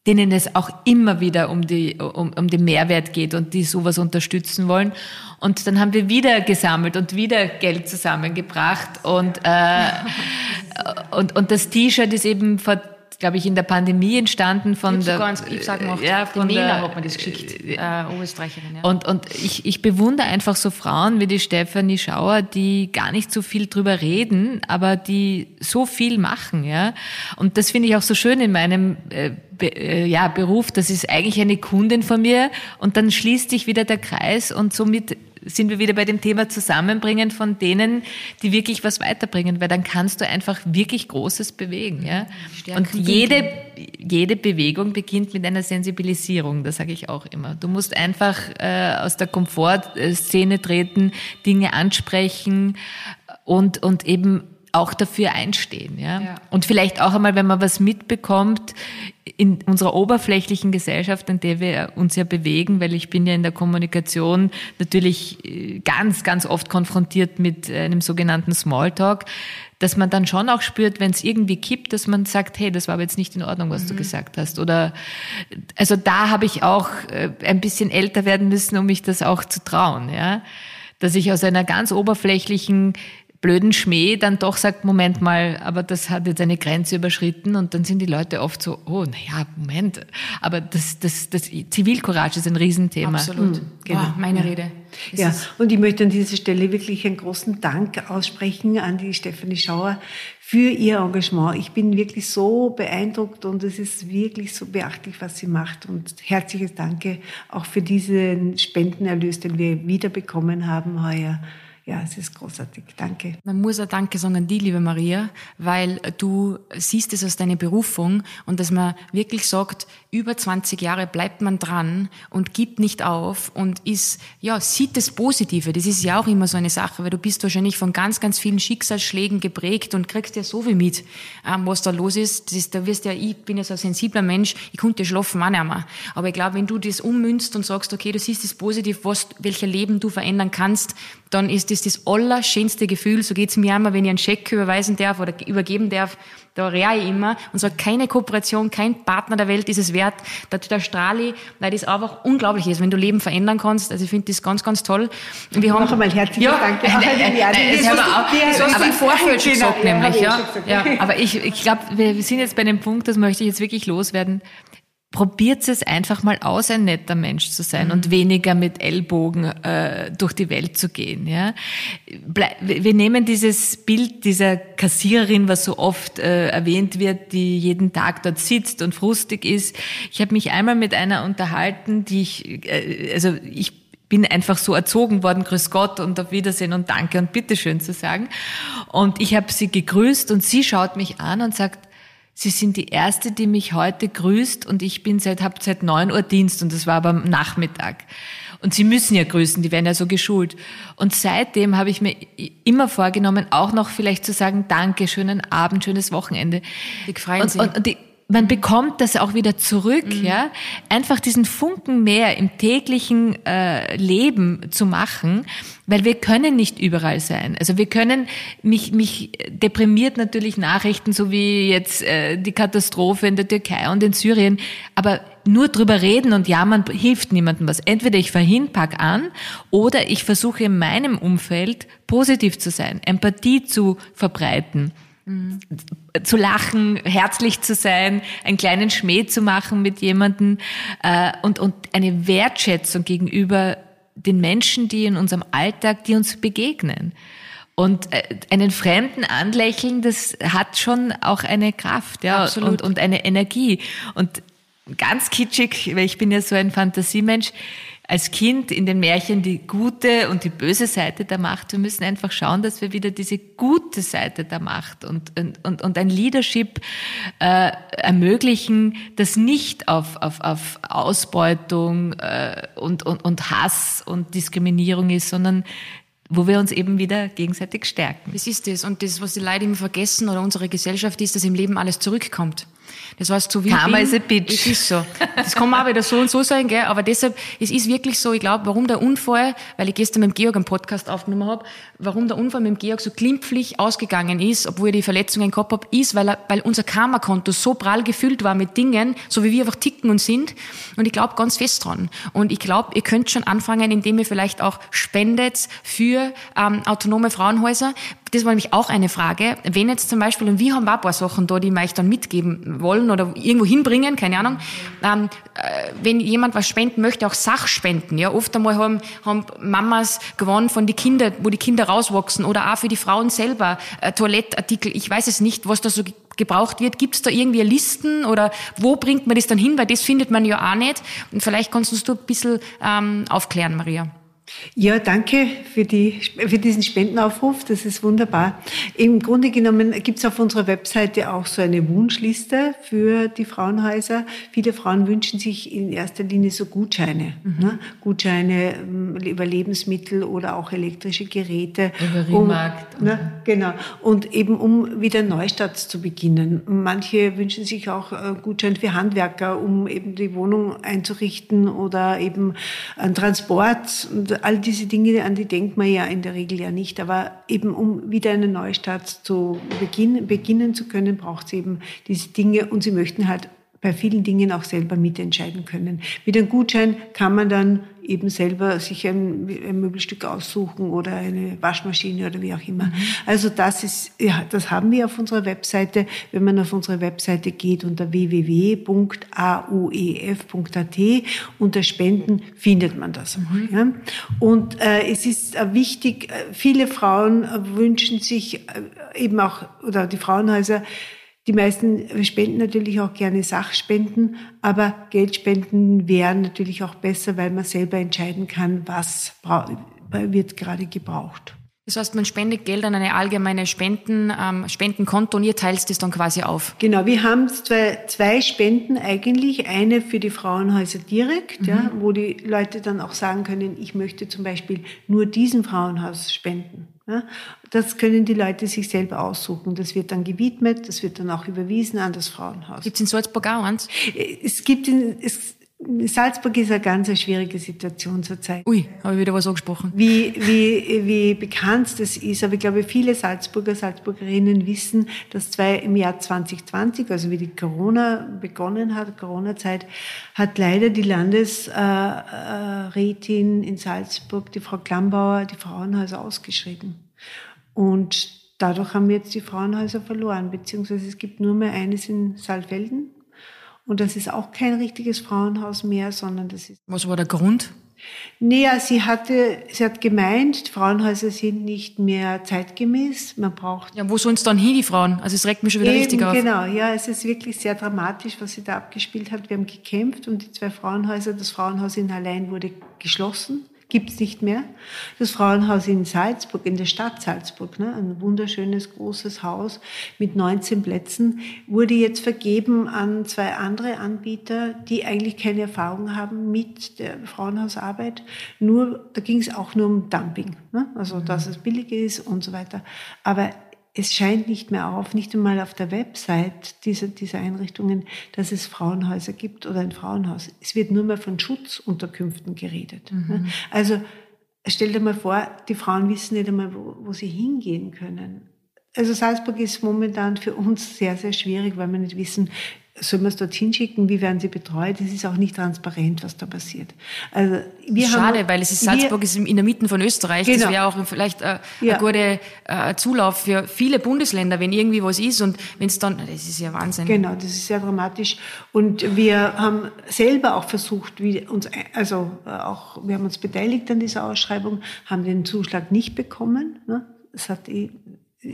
denen es auch immer wieder um, die, um, um den Mehrwert geht und die sowas unterstützen wollen. Und dann haben wir wieder gesammelt und wieder Geld zusammengebracht. Und, äh, [LAUGHS] und, und das T-Shirt ist eben vor glaube ich, in der Pandemie entstanden von ich der. Sogar ich sag noch, ja, von der, hat man das geschickt, äh, äh, Österreicherin. Ja. Und, und ich, ich bewundere einfach so Frauen wie die Stefanie Schauer, die gar nicht so viel drüber reden, aber die so viel machen, ja. Und das finde ich auch so schön in meinem äh, Be äh, ja, Beruf. Das ist eigentlich eine Kundin von mir und dann schließt sich wieder der Kreis und somit sind wir wieder bei dem Thema Zusammenbringen von denen, die wirklich was weiterbringen, weil dann kannst du einfach wirklich Großes bewegen. Ja? Und jede, jede Bewegung beginnt mit einer Sensibilisierung, das sage ich auch immer. Du musst einfach äh, aus der Komfortszene treten, Dinge ansprechen und, und eben auch dafür einstehen. Ja? ja? Und vielleicht auch einmal, wenn man was mitbekommt in unserer oberflächlichen Gesellschaft, in der wir uns ja bewegen, weil ich bin ja in der Kommunikation natürlich äh, ganz, ganz oft konfrontiert mit einem sogenannten Smalltalk, dass man dann schon auch spürt, wenn es irgendwie kippt, dass man sagt, hey, das war aber jetzt nicht in Ordnung, was mhm. du gesagt hast. Oder also da habe ich auch äh, ein bisschen älter werden müssen, um mich das auch zu trauen, ja. Dass ich aus einer ganz oberflächlichen blöden Schmäh dann doch sagt, Moment mal, aber das hat jetzt eine Grenze überschritten und dann sind die Leute oft so, oh, naja, Moment. Aber das, das, das Zivilcourage ist ein Riesenthema. Absolut. Mhm, genau. Wow, meine Rede. Das ja, und ich möchte an dieser Stelle wirklich einen großen Dank aussprechen an die Stefanie Schauer für ihr Engagement. Ich bin wirklich so beeindruckt und es ist wirklich so beachtlich, was sie macht. Und herzliches Danke auch für diesen Spendenerlös, den wir wiederbekommen haben heuer ja, es ist großartig. Danke. Man muss auch Danke sagen an die, liebe Maria, weil du siehst es als deine Berufung und dass man wirklich sagt, über 20 Jahre bleibt man dran und gibt nicht auf und ist, ja, sieht das Positive. Das ist ja auch immer so eine Sache, weil du bist wahrscheinlich von ganz, ganz vielen Schicksalsschlägen geprägt und kriegst ja so viel mit, ähm, was da los ist. Ist da wirst ja, ich bin ja so ein sensibler Mensch, ich konnte schlafen auch nicht mehr. Aber ich glaube, wenn du das ummünzt und sagst, okay, du siehst das Positiv, was, welcher Leben du verändern kannst, dann ist das das allerschönste Gefühl. So geht's mir immer, wenn ich einen Scheck überweisen darf oder übergeben darf. Da rehe ich immer und sage, keine Kooperation, kein Partner der Welt ist es wert. Da, da strahle ich, weil das einfach unglaublich ist, wenn du Leben verändern kannst. Also ich finde das ganz, ganz toll. Und wir haben noch einmal herzlichen ja, Dank. Ja, äh, äh, das, hast du im Vorfeld schon gesagt, nämlich. Ja, ja. Aber ich, ich glaube, wir sind jetzt bei dem Punkt, das möchte ich jetzt wirklich loswerden probiert es einfach mal aus, ein netter Mensch zu sein mhm. und weniger mit Ellbogen äh, durch die Welt zu gehen. Ja? Wir nehmen dieses Bild dieser Kassiererin, was so oft äh, erwähnt wird, die jeden Tag dort sitzt und frustig ist. Ich habe mich einmal mit einer unterhalten, die ich, äh, also ich bin einfach so erzogen worden, grüß Gott und auf Wiedersehen und Danke und Bitteschön zu sagen. Und ich habe sie gegrüßt und sie schaut mich an und sagt, Sie sind die erste, die mich heute grüßt und ich bin seit, hab seit neun Uhr Dienst und das war aber am Nachmittag. Und Sie müssen ja grüßen, die werden ja so geschult. Und seitdem habe ich mir immer vorgenommen, auch noch vielleicht zu sagen, danke, schönen Abend, schönes Wochenende. Ich freuen Sie. Und, und die, man bekommt das auch wieder zurück, mhm. ja. Einfach diesen Funken mehr im täglichen äh, Leben zu machen, weil wir können nicht überall sein. Also wir können mich mich deprimiert natürlich Nachrichten, so wie jetzt äh, die Katastrophe in der Türkei und in Syrien, aber nur drüber reden und jammern hilft niemandem was. Entweder ich verhin, pack an oder ich versuche in meinem Umfeld positiv zu sein, Empathie zu verbreiten. Mhm. Zu lachen, herzlich zu sein, einen kleinen Schmäh zu machen mit jemandem äh, und, und eine Wertschätzung gegenüber den Menschen, die in unserem Alltag, die uns begegnen. Und äh, einen Fremden anlächeln, das hat schon auch eine Kraft ja, Absolut. und, und eine Energie. Und ganz kitschig, weil ich bin ja so ein Fantasiemensch, als Kind in den Märchen die gute und die böse Seite der Macht. Wir müssen einfach schauen, dass wir wieder diese gute Seite der Macht und, und, und ein Leadership äh, ermöglichen, das nicht auf, auf, auf Ausbeutung äh, und, und, und Hass und Diskriminierung ist, sondern wo wir uns eben wieder gegenseitig stärken. Das ist das. Und das, was die Leute immer vergessen oder unsere Gesellschaft ist, dass im Leben alles zurückkommt. Das heißt, so wie Karma is a bitch. Das ist so. Das kann man auch wieder so und so sein, gell? aber deshalb, es ist wirklich so, ich glaube, warum der Unfall, weil ich gestern mit dem Georg einen Podcast aufgenommen habe, warum der Unfall mit dem Georg so glimpflich ausgegangen ist, obwohl er die Verletzungen gehabt hat, ist, weil, er, weil unser Karma-Konto so prall gefüllt war mit Dingen, so wie wir einfach ticken und sind. Und ich glaube ganz fest dran. Und ich glaube, ihr könnt schon anfangen, indem ihr vielleicht auch spendet für ähm, autonome Frauenhäuser, das war nämlich auch eine Frage. Wenn jetzt zum Beispiel, und wir haben auch ein paar Sachen da, die wir euch dann mitgeben wollen oder irgendwo hinbringen, keine Ahnung, ähm, äh, wenn jemand was spenden möchte, auch Sachspenden. Ja, oft einmal haben, haben Mamas gewonnen von den Kindern, wo die Kinder rauswachsen oder auch für die Frauen selber äh, Toilettartikel. Ich weiß es nicht, was da so gebraucht wird. Gibt es da irgendwie Listen oder wo bringt man das dann hin? Weil das findet man ja auch nicht. Und vielleicht kannst du uns ein bisschen ähm, aufklären, Maria. Ja, danke für, die, für diesen Spendenaufruf. Das ist wunderbar. Im Grunde genommen gibt es auf unserer Webseite auch so eine Wunschliste für die Frauenhäuser. Viele Frauen wünschen sich in erster Linie so Gutscheine. Mhm. Ne? Gutscheine ähm, über Lebensmittel oder auch elektrische Geräte. Über um, ne? Genau. Und eben um wieder Neustart zu beginnen. Manche wünschen sich auch äh, Gutscheine für Handwerker, um eben die Wohnung einzurichten oder eben einen Transport. Und all diese Dinge, an die denkt man ja in der Regel ja nicht. Aber eben um wieder einen Neustart zu beginnen, beginnen zu können, braucht es eben diese Dinge und sie möchten halt bei vielen Dingen auch selber mitentscheiden können. Mit einem Gutschein kann man dann eben selber sich ein, ein Möbelstück aussuchen oder eine Waschmaschine oder wie auch immer. Mhm. Also das ist, ja, das haben wir auf unserer Webseite. Wenn man auf unsere Webseite geht unter www.auef.at unter Spenden findet man das. Mhm. Ja. Und äh, es ist äh, wichtig, äh, viele Frauen wünschen sich äh, eben auch, oder die Frauenhäuser, die meisten spenden natürlich auch gerne Sachspenden, aber Geldspenden wären natürlich auch besser, weil man selber entscheiden kann, was wird gerade gebraucht. Das heißt, man spendet Geld an eine allgemeine Spenden, ähm, Spendenkonto und ihr teilt das dann quasi auf. Genau, wir haben zwei, zwei Spenden eigentlich. Eine für die Frauenhäuser direkt, mhm. ja, wo die Leute dann auch sagen können, ich möchte zum Beispiel nur diesem Frauenhaus spenden. Das können die Leute sich selber aussuchen. Das wird dann gewidmet, das wird dann auch überwiesen an das Frauenhaus. Gibt es in Salzburg auch eins? Es gibt in, es, Salzburg ist eine ganz schwierige Situation zurzeit. Ui, habe ich wieder was angesprochen. Wie, wie, wie bekannt das ist, aber ich glaube, viele Salzburger, Salzburgerinnen wissen, dass zwei im Jahr 2020, also wie die Corona begonnen hat, Corona-Zeit, hat leider die Landesrätin in Salzburg, die Frau Klambauer, die Frauenhäuser ausgeschrieben. Und dadurch haben wir jetzt die Frauenhäuser verloren, beziehungsweise es gibt nur mehr eines in Saalfelden und das ist auch kein richtiges Frauenhaus mehr, sondern das ist. Was war der Grund? Naja, sie hatte, sie hat gemeint, Frauenhäuser sind nicht mehr zeitgemäß. Man braucht. Ja, wo sollen es dann hin, die Frauen? Also es regt mich schon wieder eben, richtig auf. Genau, ja, es ist wirklich sehr dramatisch, was sie da abgespielt hat. Wir haben gekämpft und die zwei Frauenhäuser, das Frauenhaus in Hallein wurde geschlossen gibt's nicht mehr. Das Frauenhaus in Salzburg, in der Stadt Salzburg, ne, ein wunderschönes großes Haus mit 19 Plätzen, wurde jetzt vergeben an zwei andere Anbieter, die eigentlich keine Erfahrung haben mit der Frauenhausarbeit. Nur, da ging es auch nur um Dumping, ne? also dass es billig ist und so weiter. Aber es scheint nicht mehr auf, nicht einmal auf der Website dieser, dieser Einrichtungen, dass es Frauenhäuser gibt oder ein Frauenhaus. Es wird nur mehr von Schutzunterkünften geredet. Mhm. Also stell dir mal vor, die Frauen wissen nicht einmal, wo, wo sie hingehen können. Also Salzburg ist momentan für uns sehr, sehr schwierig, weil wir nicht wissen, soll man es dorthin schicken? Wie werden sie betreut? Es ist auch nicht transparent, was da passiert. Also wir Schade, haben, weil es ist Salzburg wir, ist in der Mitte von Österreich. Genau. Das wäre auch vielleicht äh, ja. ein guter äh, Zulauf für viele Bundesländer, wenn irgendwie was ist und wenn es dann, das ist ja Wahnsinn. Genau, das ist sehr dramatisch. Und wir haben selber auch versucht, wie uns, also äh, auch, wir haben uns beteiligt an dieser Ausschreibung, haben den Zuschlag nicht bekommen. Ne? Es hat eh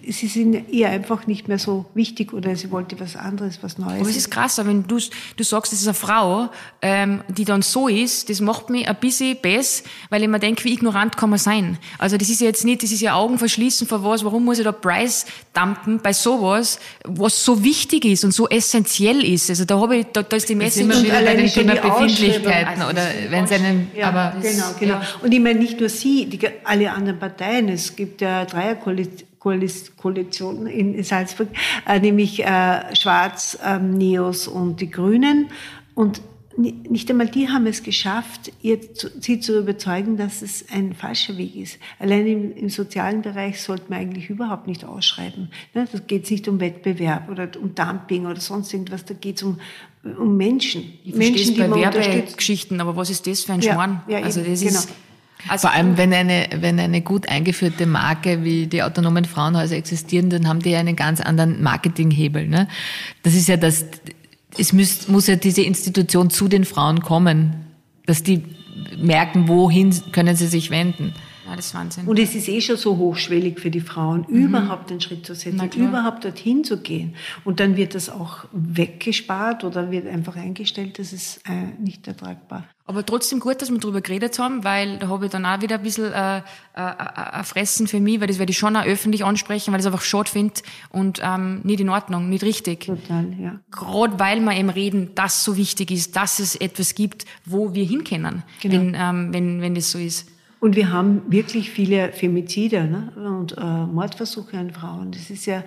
sie sind ihr einfach nicht mehr so wichtig oder sie wollte was anderes, was Neues. Aber es ist krass, wenn du, du sagst, das ist eine Frau, ähm, die dann so ist, das macht mich ein bisschen besser, weil ich mir denke, wie ignorant kann man sein. Also das ist ja jetzt nicht, das ist ja Augen verschließen vor was, warum muss ich da Preis dumpen bei sowas, was so wichtig ist und so essentiell ist. Also da habe ich, da, da ist die Message. Und allein bei den Thema Befindlichkeiten oder wenn es einen, ja, aber. Genau, genau. Ja. Und ich meine nicht nur sie, die, alle anderen Parteien, es gibt ja Dreierkoalition, Koalition in Salzburg, äh, nämlich äh, Schwarz, ähm, Neos und die Grünen. Und nicht einmal die haben es geschafft, sie zu überzeugen, dass es ein falscher Weg ist. Allein im, im sozialen Bereich sollte man eigentlich überhaupt nicht ausschreiben. Ne? Da geht es nicht um Wettbewerb oder um Dumping oder sonst irgendwas, da geht es um, um Menschen. Ich Menschen, die bei Werbegeschichten, aber was ist das für ein Schmarrn? Ja, ja, also das genau. ist also Vor allem, wenn eine, wenn eine gut eingeführte Marke wie die autonomen Frauenhäuser existieren, dann haben die einen ganz anderen Marketinghebel. Ne? Das ist ja das, es muss, muss ja diese Institution zu den Frauen kommen, dass die merken, wohin können sie sich wenden. Das ist Wahnsinn. Und es ist eh schon so hochschwellig für die Frauen, mhm. überhaupt den Schritt zu setzen, überhaupt dorthin zu gehen. Und dann wird das auch weggespart oder wird einfach eingestellt, das ist äh, nicht ertragbar. Aber trotzdem gut, dass wir darüber geredet haben, weil da habe ich dann auch wieder ein bisschen äh, äh, äh, Fressen für mich, weil das werde ich schon auch öffentlich ansprechen, weil ich es einfach schade finde und ähm, nicht in Ordnung, nicht richtig. Total, ja. Gerade weil wir eben reden, dass so wichtig ist, dass es etwas gibt, wo wir hinkennen, genau. wenn, ähm, wenn, wenn das so ist. Und wir haben wirklich viele Femizide ne? und äh, Mordversuche an Frauen. Das ist ja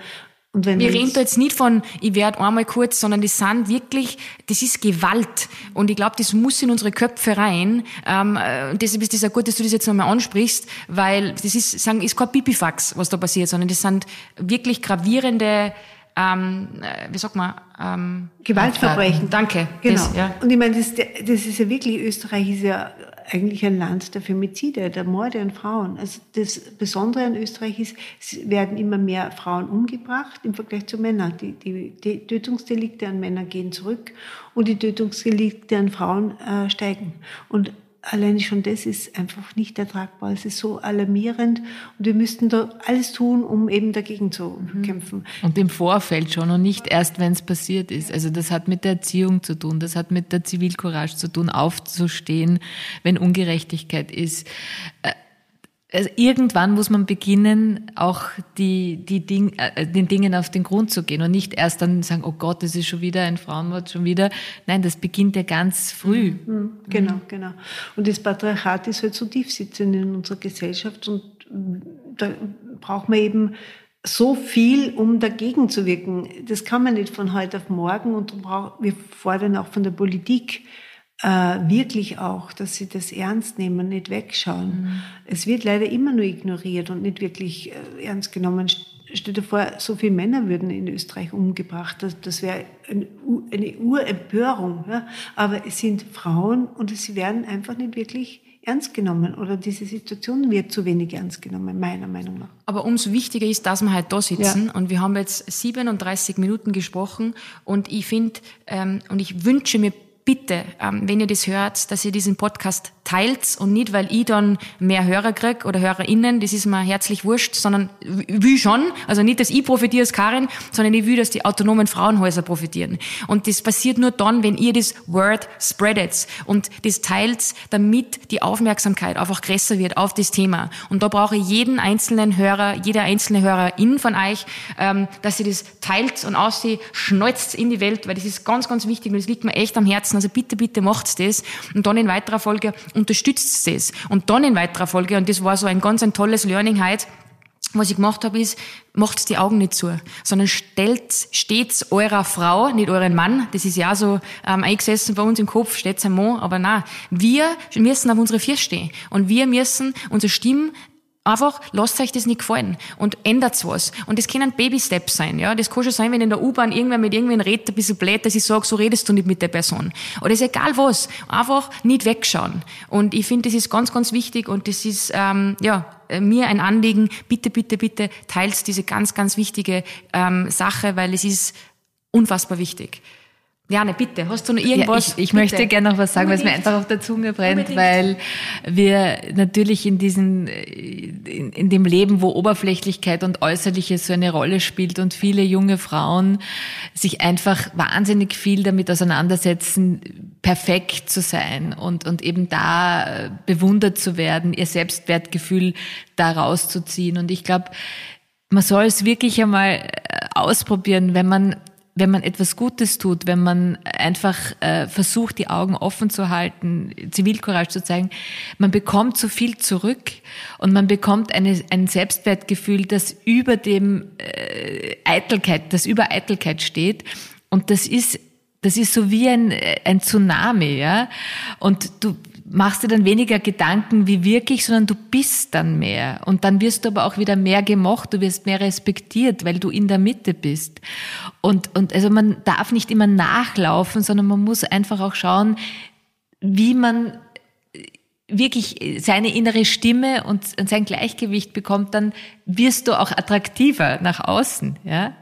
und wenn wir reden da jetzt nicht von, ich werde einmal kurz, sondern das sind wirklich, das ist Gewalt. Und ich glaube, das muss in unsere Köpfe rein. Ähm, äh, deshalb ist es auch gut, dass du das jetzt nochmal ansprichst, weil das ist, sagen, ist kein Pipifax, was da passiert, sondern das sind wirklich gravierende ähm, äh, wie sagt man? Ähm, Gewaltverbrechen. Danke. Genau. Das, ja. Und ich meine, das, das ist ja wirklich, Österreich ist ja eigentlich ein Land der Femizide, der Morde an Frauen. Also das Besondere an Österreich ist, es werden immer mehr Frauen umgebracht im Vergleich zu Männern. Die, die, die Tötungsdelikte an Männern gehen zurück und die Tötungsdelikte an Frauen äh, steigen. Und alleine schon das ist einfach nicht ertragbar. Es ist so alarmierend und wir müssten da alles tun, um eben dagegen zu mhm. kämpfen. Und im Vorfeld schon und nicht erst, wenn es passiert ist. Also das hat mit der Erziehung zu tun, das hat mit der Zivilcourage zu tun, aufzustehen, wenn Ungerechtigkeit ist. Äh, also irgendwann muss man beginnen, auch die, die Ding, äh, den Dingen auf den Grund zu gehen und nicht erst dann sagen, oh Gott, das ist schon wieder ein Frauenmord, schon wieder. Nein, das beginnt ja ganz früh. Mhm, mhm. genau, mhm. genau. Und das Patriarchat ist halt so tief sitzend in unserer Gesellschaft und da braucht man eben so viel, um dagegen zu wirken. Das kann man nicht von heute auf morgen und wir fordern auch von der Politik, äh, wirklich auch, dass sie das ernst nehmen, nicht wegschauen. Mhm. Es wird leider immer nur ignoriert und nicht wirklich äh, ernst genommen. Stell dir vor, so viele Männer würden in Österreich umgebracht. Das, das wäre eine, eine Urempörung. Ja? Aber es sind Frauen und sie werden einfach nicht wirklich ernst genommen oder diese Situation wird zu wenig ernst genommen, meiner Meinung nach. Aber umso wichtiger ist, dass wir halt da sitzen ja. und wir haben jetzt 37 Minuten gesprochen und ich finde ähm, und ich wünsche mir bitte, ähm, wenn ihr das hört, dass ihr diesen Podcast teilt und nicht, weil ich dann mehr Hörer krieg oder HörerInnen, das ist mir herzlich wurscht, sondern will schon, also nicht, dass ich profitiere als Karin, sondern ich will, dass die autonomen Frauenhäuser profitieren. Und das passiert nur dann, wenn ihr das Word spreadet und das teilt, damit die Aufmerksamkeit einfach größer wird auf das Thema. Und da brauche ich jeden einzelnen Hörer, jeder einzelne Hörerin von euch, ähm, dass ihr das teilt und aussieht, schneuzt in die Welt, weil das ist ganz, ganz wichtig und das liegt mir echt am Herzen. Also bitte, bitte macht's das. Und dann in weiterer Folge unterstützt das. Und dann in weiterer Folge, und das war so ein ganz ein tolles Learning heute, was ich gemacht habe, ist, macht die Augen nicht zu, sondern stellt stets eurer Frau, nicht euren Mann, das ist ja so ähm, eingesessen bei uns im Kopf, steht ein Mann, aber na, wir müssen auf unsere Vier stehen und wir müssen unsere Stimme Einfach lasst euch das nicht gefallen und ändert was. Und das können Baby-Steps sein. Ja? Das kann schon sein, wenn in der U-Bahn irgendwer mit irgendwen redet, ein bisschen blöd, dass ich sage, so redest du nicht mit der Person. Oder ist egal was. Einfach nicht wegschauen. Und ich finde, das ist ganz, ganz wichtig und das ist ähm, ja mir ein Anliegen. Bitte, bitte, bitte teilt diese ganz, ganz wichtige ähm, Sache, weil es ist unfassbar wichtig. Jane, bitte, hast du noch irgendwas? Ja, ich, ich möchte gerne noch was sagen, was mir einfach auf der Zunge brennt, Unbedingt. weil wir natürlich in diesen, in, in, dem Leben, wo Oberflächlichkeit und Äußerliches so eine Rolle spielt und viele junge Frauen sich einfach wahnsinnig viel damit auseinandersetzen, perfekt zu sein und, und eben da bewundert zu werden, ihr Selbstwertgefühl da rauszuziehen. Und ich glaube, man soll es wirklich einmal ausprobieren, wenn man wenn man etwas Gutes tut, wenn man einfach äh, versucht, die Augen offen zu halten, Zivilcourage zu zeigen, man bekommt so viel zurück und man bekommt eine, ein Selbstwertgefühl, das über dem äh, Eitelkeit, das über Eitelkeit steht. Und das ist, das ist so wie ein, ein Tsunami, ja. Und du, machst dir dann weniger Gedanken, wie wirklich, sondern du bist dann mehr. Und dann wirst du aber auch wieder mehr gemocht, du wirst mehr respektiert, weil du in der Mitte bist. Und, und also man darf nicht immer nachlaufen, sondern man muss einfach auch schauen, wie man wirklich seine innere Stimme und sein Gleichgewicht bekommt, dann wirst du auch attraktiver nach außen, ja.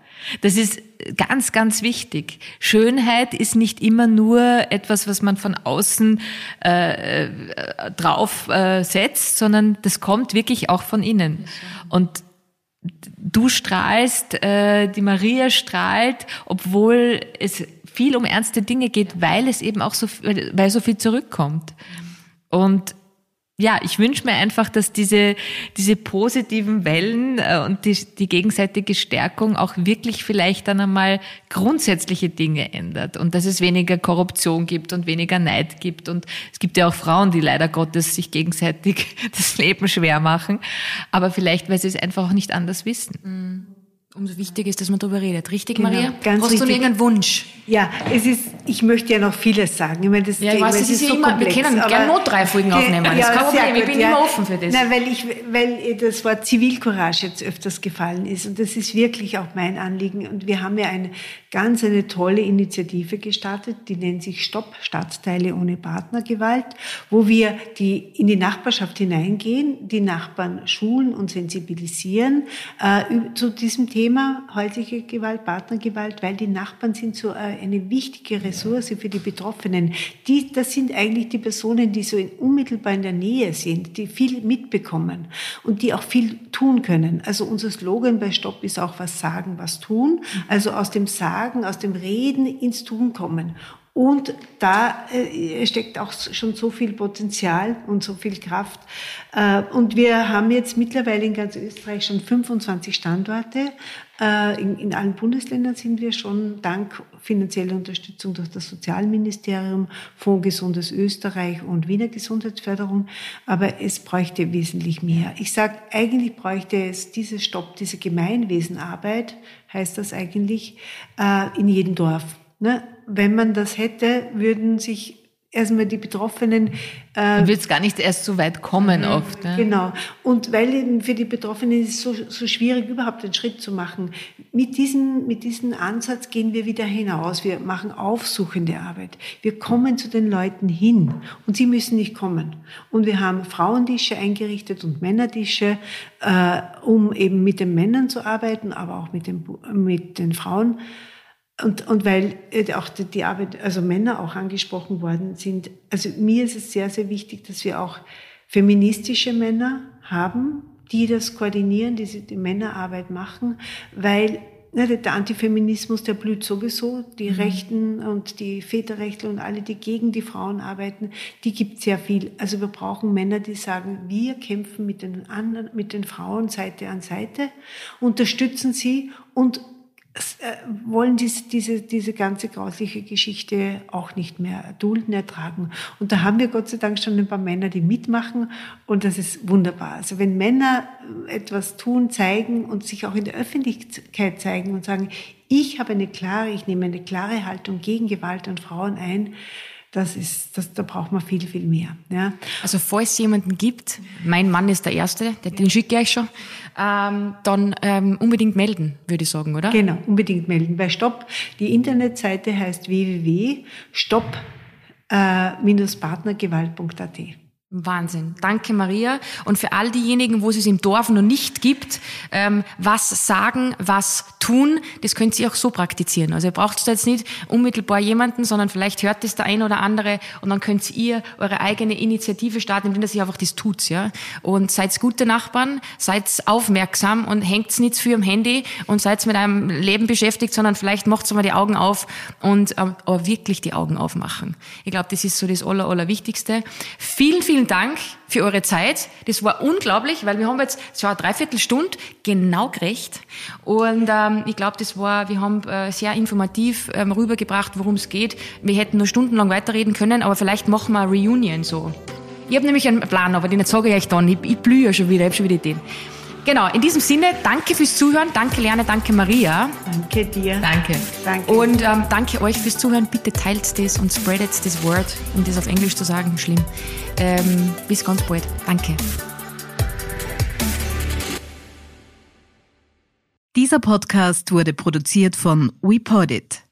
Das ist ganz, ganz wichtig. Schönheit ist nicht immer nur etwas, was man von außen äh, drauf äh, setzt, sondern das kommt wirklich auch von innen. Und du strahlst, äh, die Maria strahlt, obwohl es viel um ernste Dinge geht, weil es eben auch so, weil so viel zurückkommt. Und ja, ich wünsche mir einfach, dass diese, diese positiven Wellen äh, und die, die gegenseitige Stärkung auch wirklich vielleicht dann einmal grundsätzliche Dinge ändert und dass es weniger Korruption gibt und weniger Neid gibt. Und es gibt ja auch Frauen, die leider Gottes sich gegenseitig [LAUGHS] das Leben schwer machen, aber vielleicht, weil sie es einfach auch nicht anders wissen. Mhm. Umso wichtiger ist, dass man darüber redet. Richtig, genau, Maria? Ganz Hast richtig. du irgendeinen Wunsch? Ja, es ist, ich möchte ja noch vieles sagen. Ich meine, das, ja, ich weiß, es ist, ist so immer, komplex, wir können gerne noch drei Folgen aufnehmen. Das ja, ist kein Problem, ich bin ja. immer offen für das. Nein, weil, ich, weil das Wort Zivilcourage jetzt öfters gefallen ist. Und das ist wirklich auch mein Anliegen. Und wir haben ja eine ganz eine tolle Initiative gestartet, die nennt sich Stopp Stadtteile ohne Partnergewalt, wo wir die, in die Nachbarschaft hineingehen, die Nachbarn schulen und sensibilisieren äh, zu diesem Thema Thema häusliche Gewalt, Partnergewalt, weil die Nachbarn sind so äh, eine wichtige Ressource für die Betroffenen. Die, das sind eigentlich die Personen, die so in, unmittelbar in der Nähe sind, die viel mitbekommen und die auch viel tun können. Also unser Slogan bei Stopp ist auch was sagen, was tun. Also aus dem Sagen, aus dem Reden ins Tun kommen. Und da äh, steckt auch schon so viel Potenzial und so viel Kraft. Äh, und wir haben jetzt mittlerweile in ganz Österreich schon 25 Standorte. Äh, in, allen Bundesländern sind wir schon dank finanzieller Unterstützung durch das Sozialministerium, Fonds Gesundes Österreich und Wiener Gesundheitsförderung. Aber es bräuchte wesentlich mehr. Ich sage, eigentlich bräuchte es diese Stopp, diese Gemeinwesenarbeit, heißt das eigentlich, in jedem Dorf. Ne? Wenn man das hätte, würden sich erstmal die Betroffenen. Äh, wird es gar nicht erst so weit kommen mhm, oft. Ne? Genau. Und weil eben für die Betroffenen ist es so, so schwierig, überhaupt einen Schritt zu machen. Mit diesem, mit diesem Ansatz gehen wir wieder hinaus. Wir machen aufsuchende Arbeit. Wir kommen zu den Leuten hin und sie müssen nicht kommen. Und wir haben Frauentische eingerichtet und Männertische, äh, um eben mit den Männern zu arbeiten, aber auch mit den, mit den Frauen. Und, und weil äh, auch die Arbeit, also Männer auch angesprochen worden sind. Also mir ist es sehr, sehr wichtig, dass wir auch feministische Männer haben, die das koordinieren, die die Männerarbeit machen, weil ne, der Antifeminismus, der blüht sowieso. Die mhm. Rechten und die Väterrechtler und alle, die gegen die Frauen arbeiten, die gibt sehr viel. Also wir brauchen Männer, die sagen, wir kämpfen mit den anderen, mit den Frauen Seite an Seite, unterstützen sie und wollen diese, diese, diese ganze grausliche Geschichte auch nicht mehr dulden, ertragen. Und da haben wir Gott sei Dank schon ein paar Männer, die mitmachen und das ist wunderbar. Also wenn Männer etwas tun, zeigen und sich auch in der Öffentlichkeit zeigen und sagen, ich habe eine klare, ich nehme eine klare Haltung gegen Gewalt an Frauen ein, das ist, das, da braucht man viel, viel mehr. Ja. Also falls es jemanden gibt, mein Mann ist der Erste, den schicke ich schon, ähm, dann ähm, unbedingt melden, würde ich sagen, oder? Genau, unbedingt melden. Bei Stopp, die Internetseite heißt www.stopp-partnergewalt.at. Wahnsinn. Danke, Maria. Und für all diejenigen, wo es es im Dorf noch nicht gibt, ähm, was sagen, was tun, das könnt ihr auch so praktizieren. Also ihr braucht jetzt nicht unmittelbar jemanden, sondern vielleicht hört es der ein oder andere und dann könnt ihr eure eigene Initiative starten, indem ihr einfach das tut, ja. Und seid gute Nachbarn, seid aufmerksam und hängt nicht für am Handy und seid mit einem Leben beschäftigt, sondern vielleicht macht mal die Augen auf und ähm, aber wirklich die Augen aufmachen. Ich glaube, das ist so das Aller, Allerwichtigste. Vielen, vielen vielen Dank für eure Zeit. Das war unglaublich, weil wir haben jetzt so eine Dreiviertelstunde genau gerecht. Und ähm, ich glaube, das war, wir haben äh, sehr informativ ähm, rübergebracht, worum es geht. Wir hätten nur stundenlang weiterreden können, aber vielleicht machen wir eine Reunion so. Ich habe nämlich einen Plan, aber den sage ich euch dann. Ich, ich blühe schon wieder, ich habe schon wieder Ideen. Genau, in diesem Sinne, danke fürs Zuhören, danke Lerne, danke Maria. Danke dir. Danke. danke. Und ähm, danke euch fürs Zuhören. Bitte teilt das und spreadet das Wort, um das auf Englisch zu sagen, schlimm. Ähm, bis ganz bald. Danke. Dieser Podcast wurde produziert von WePodit.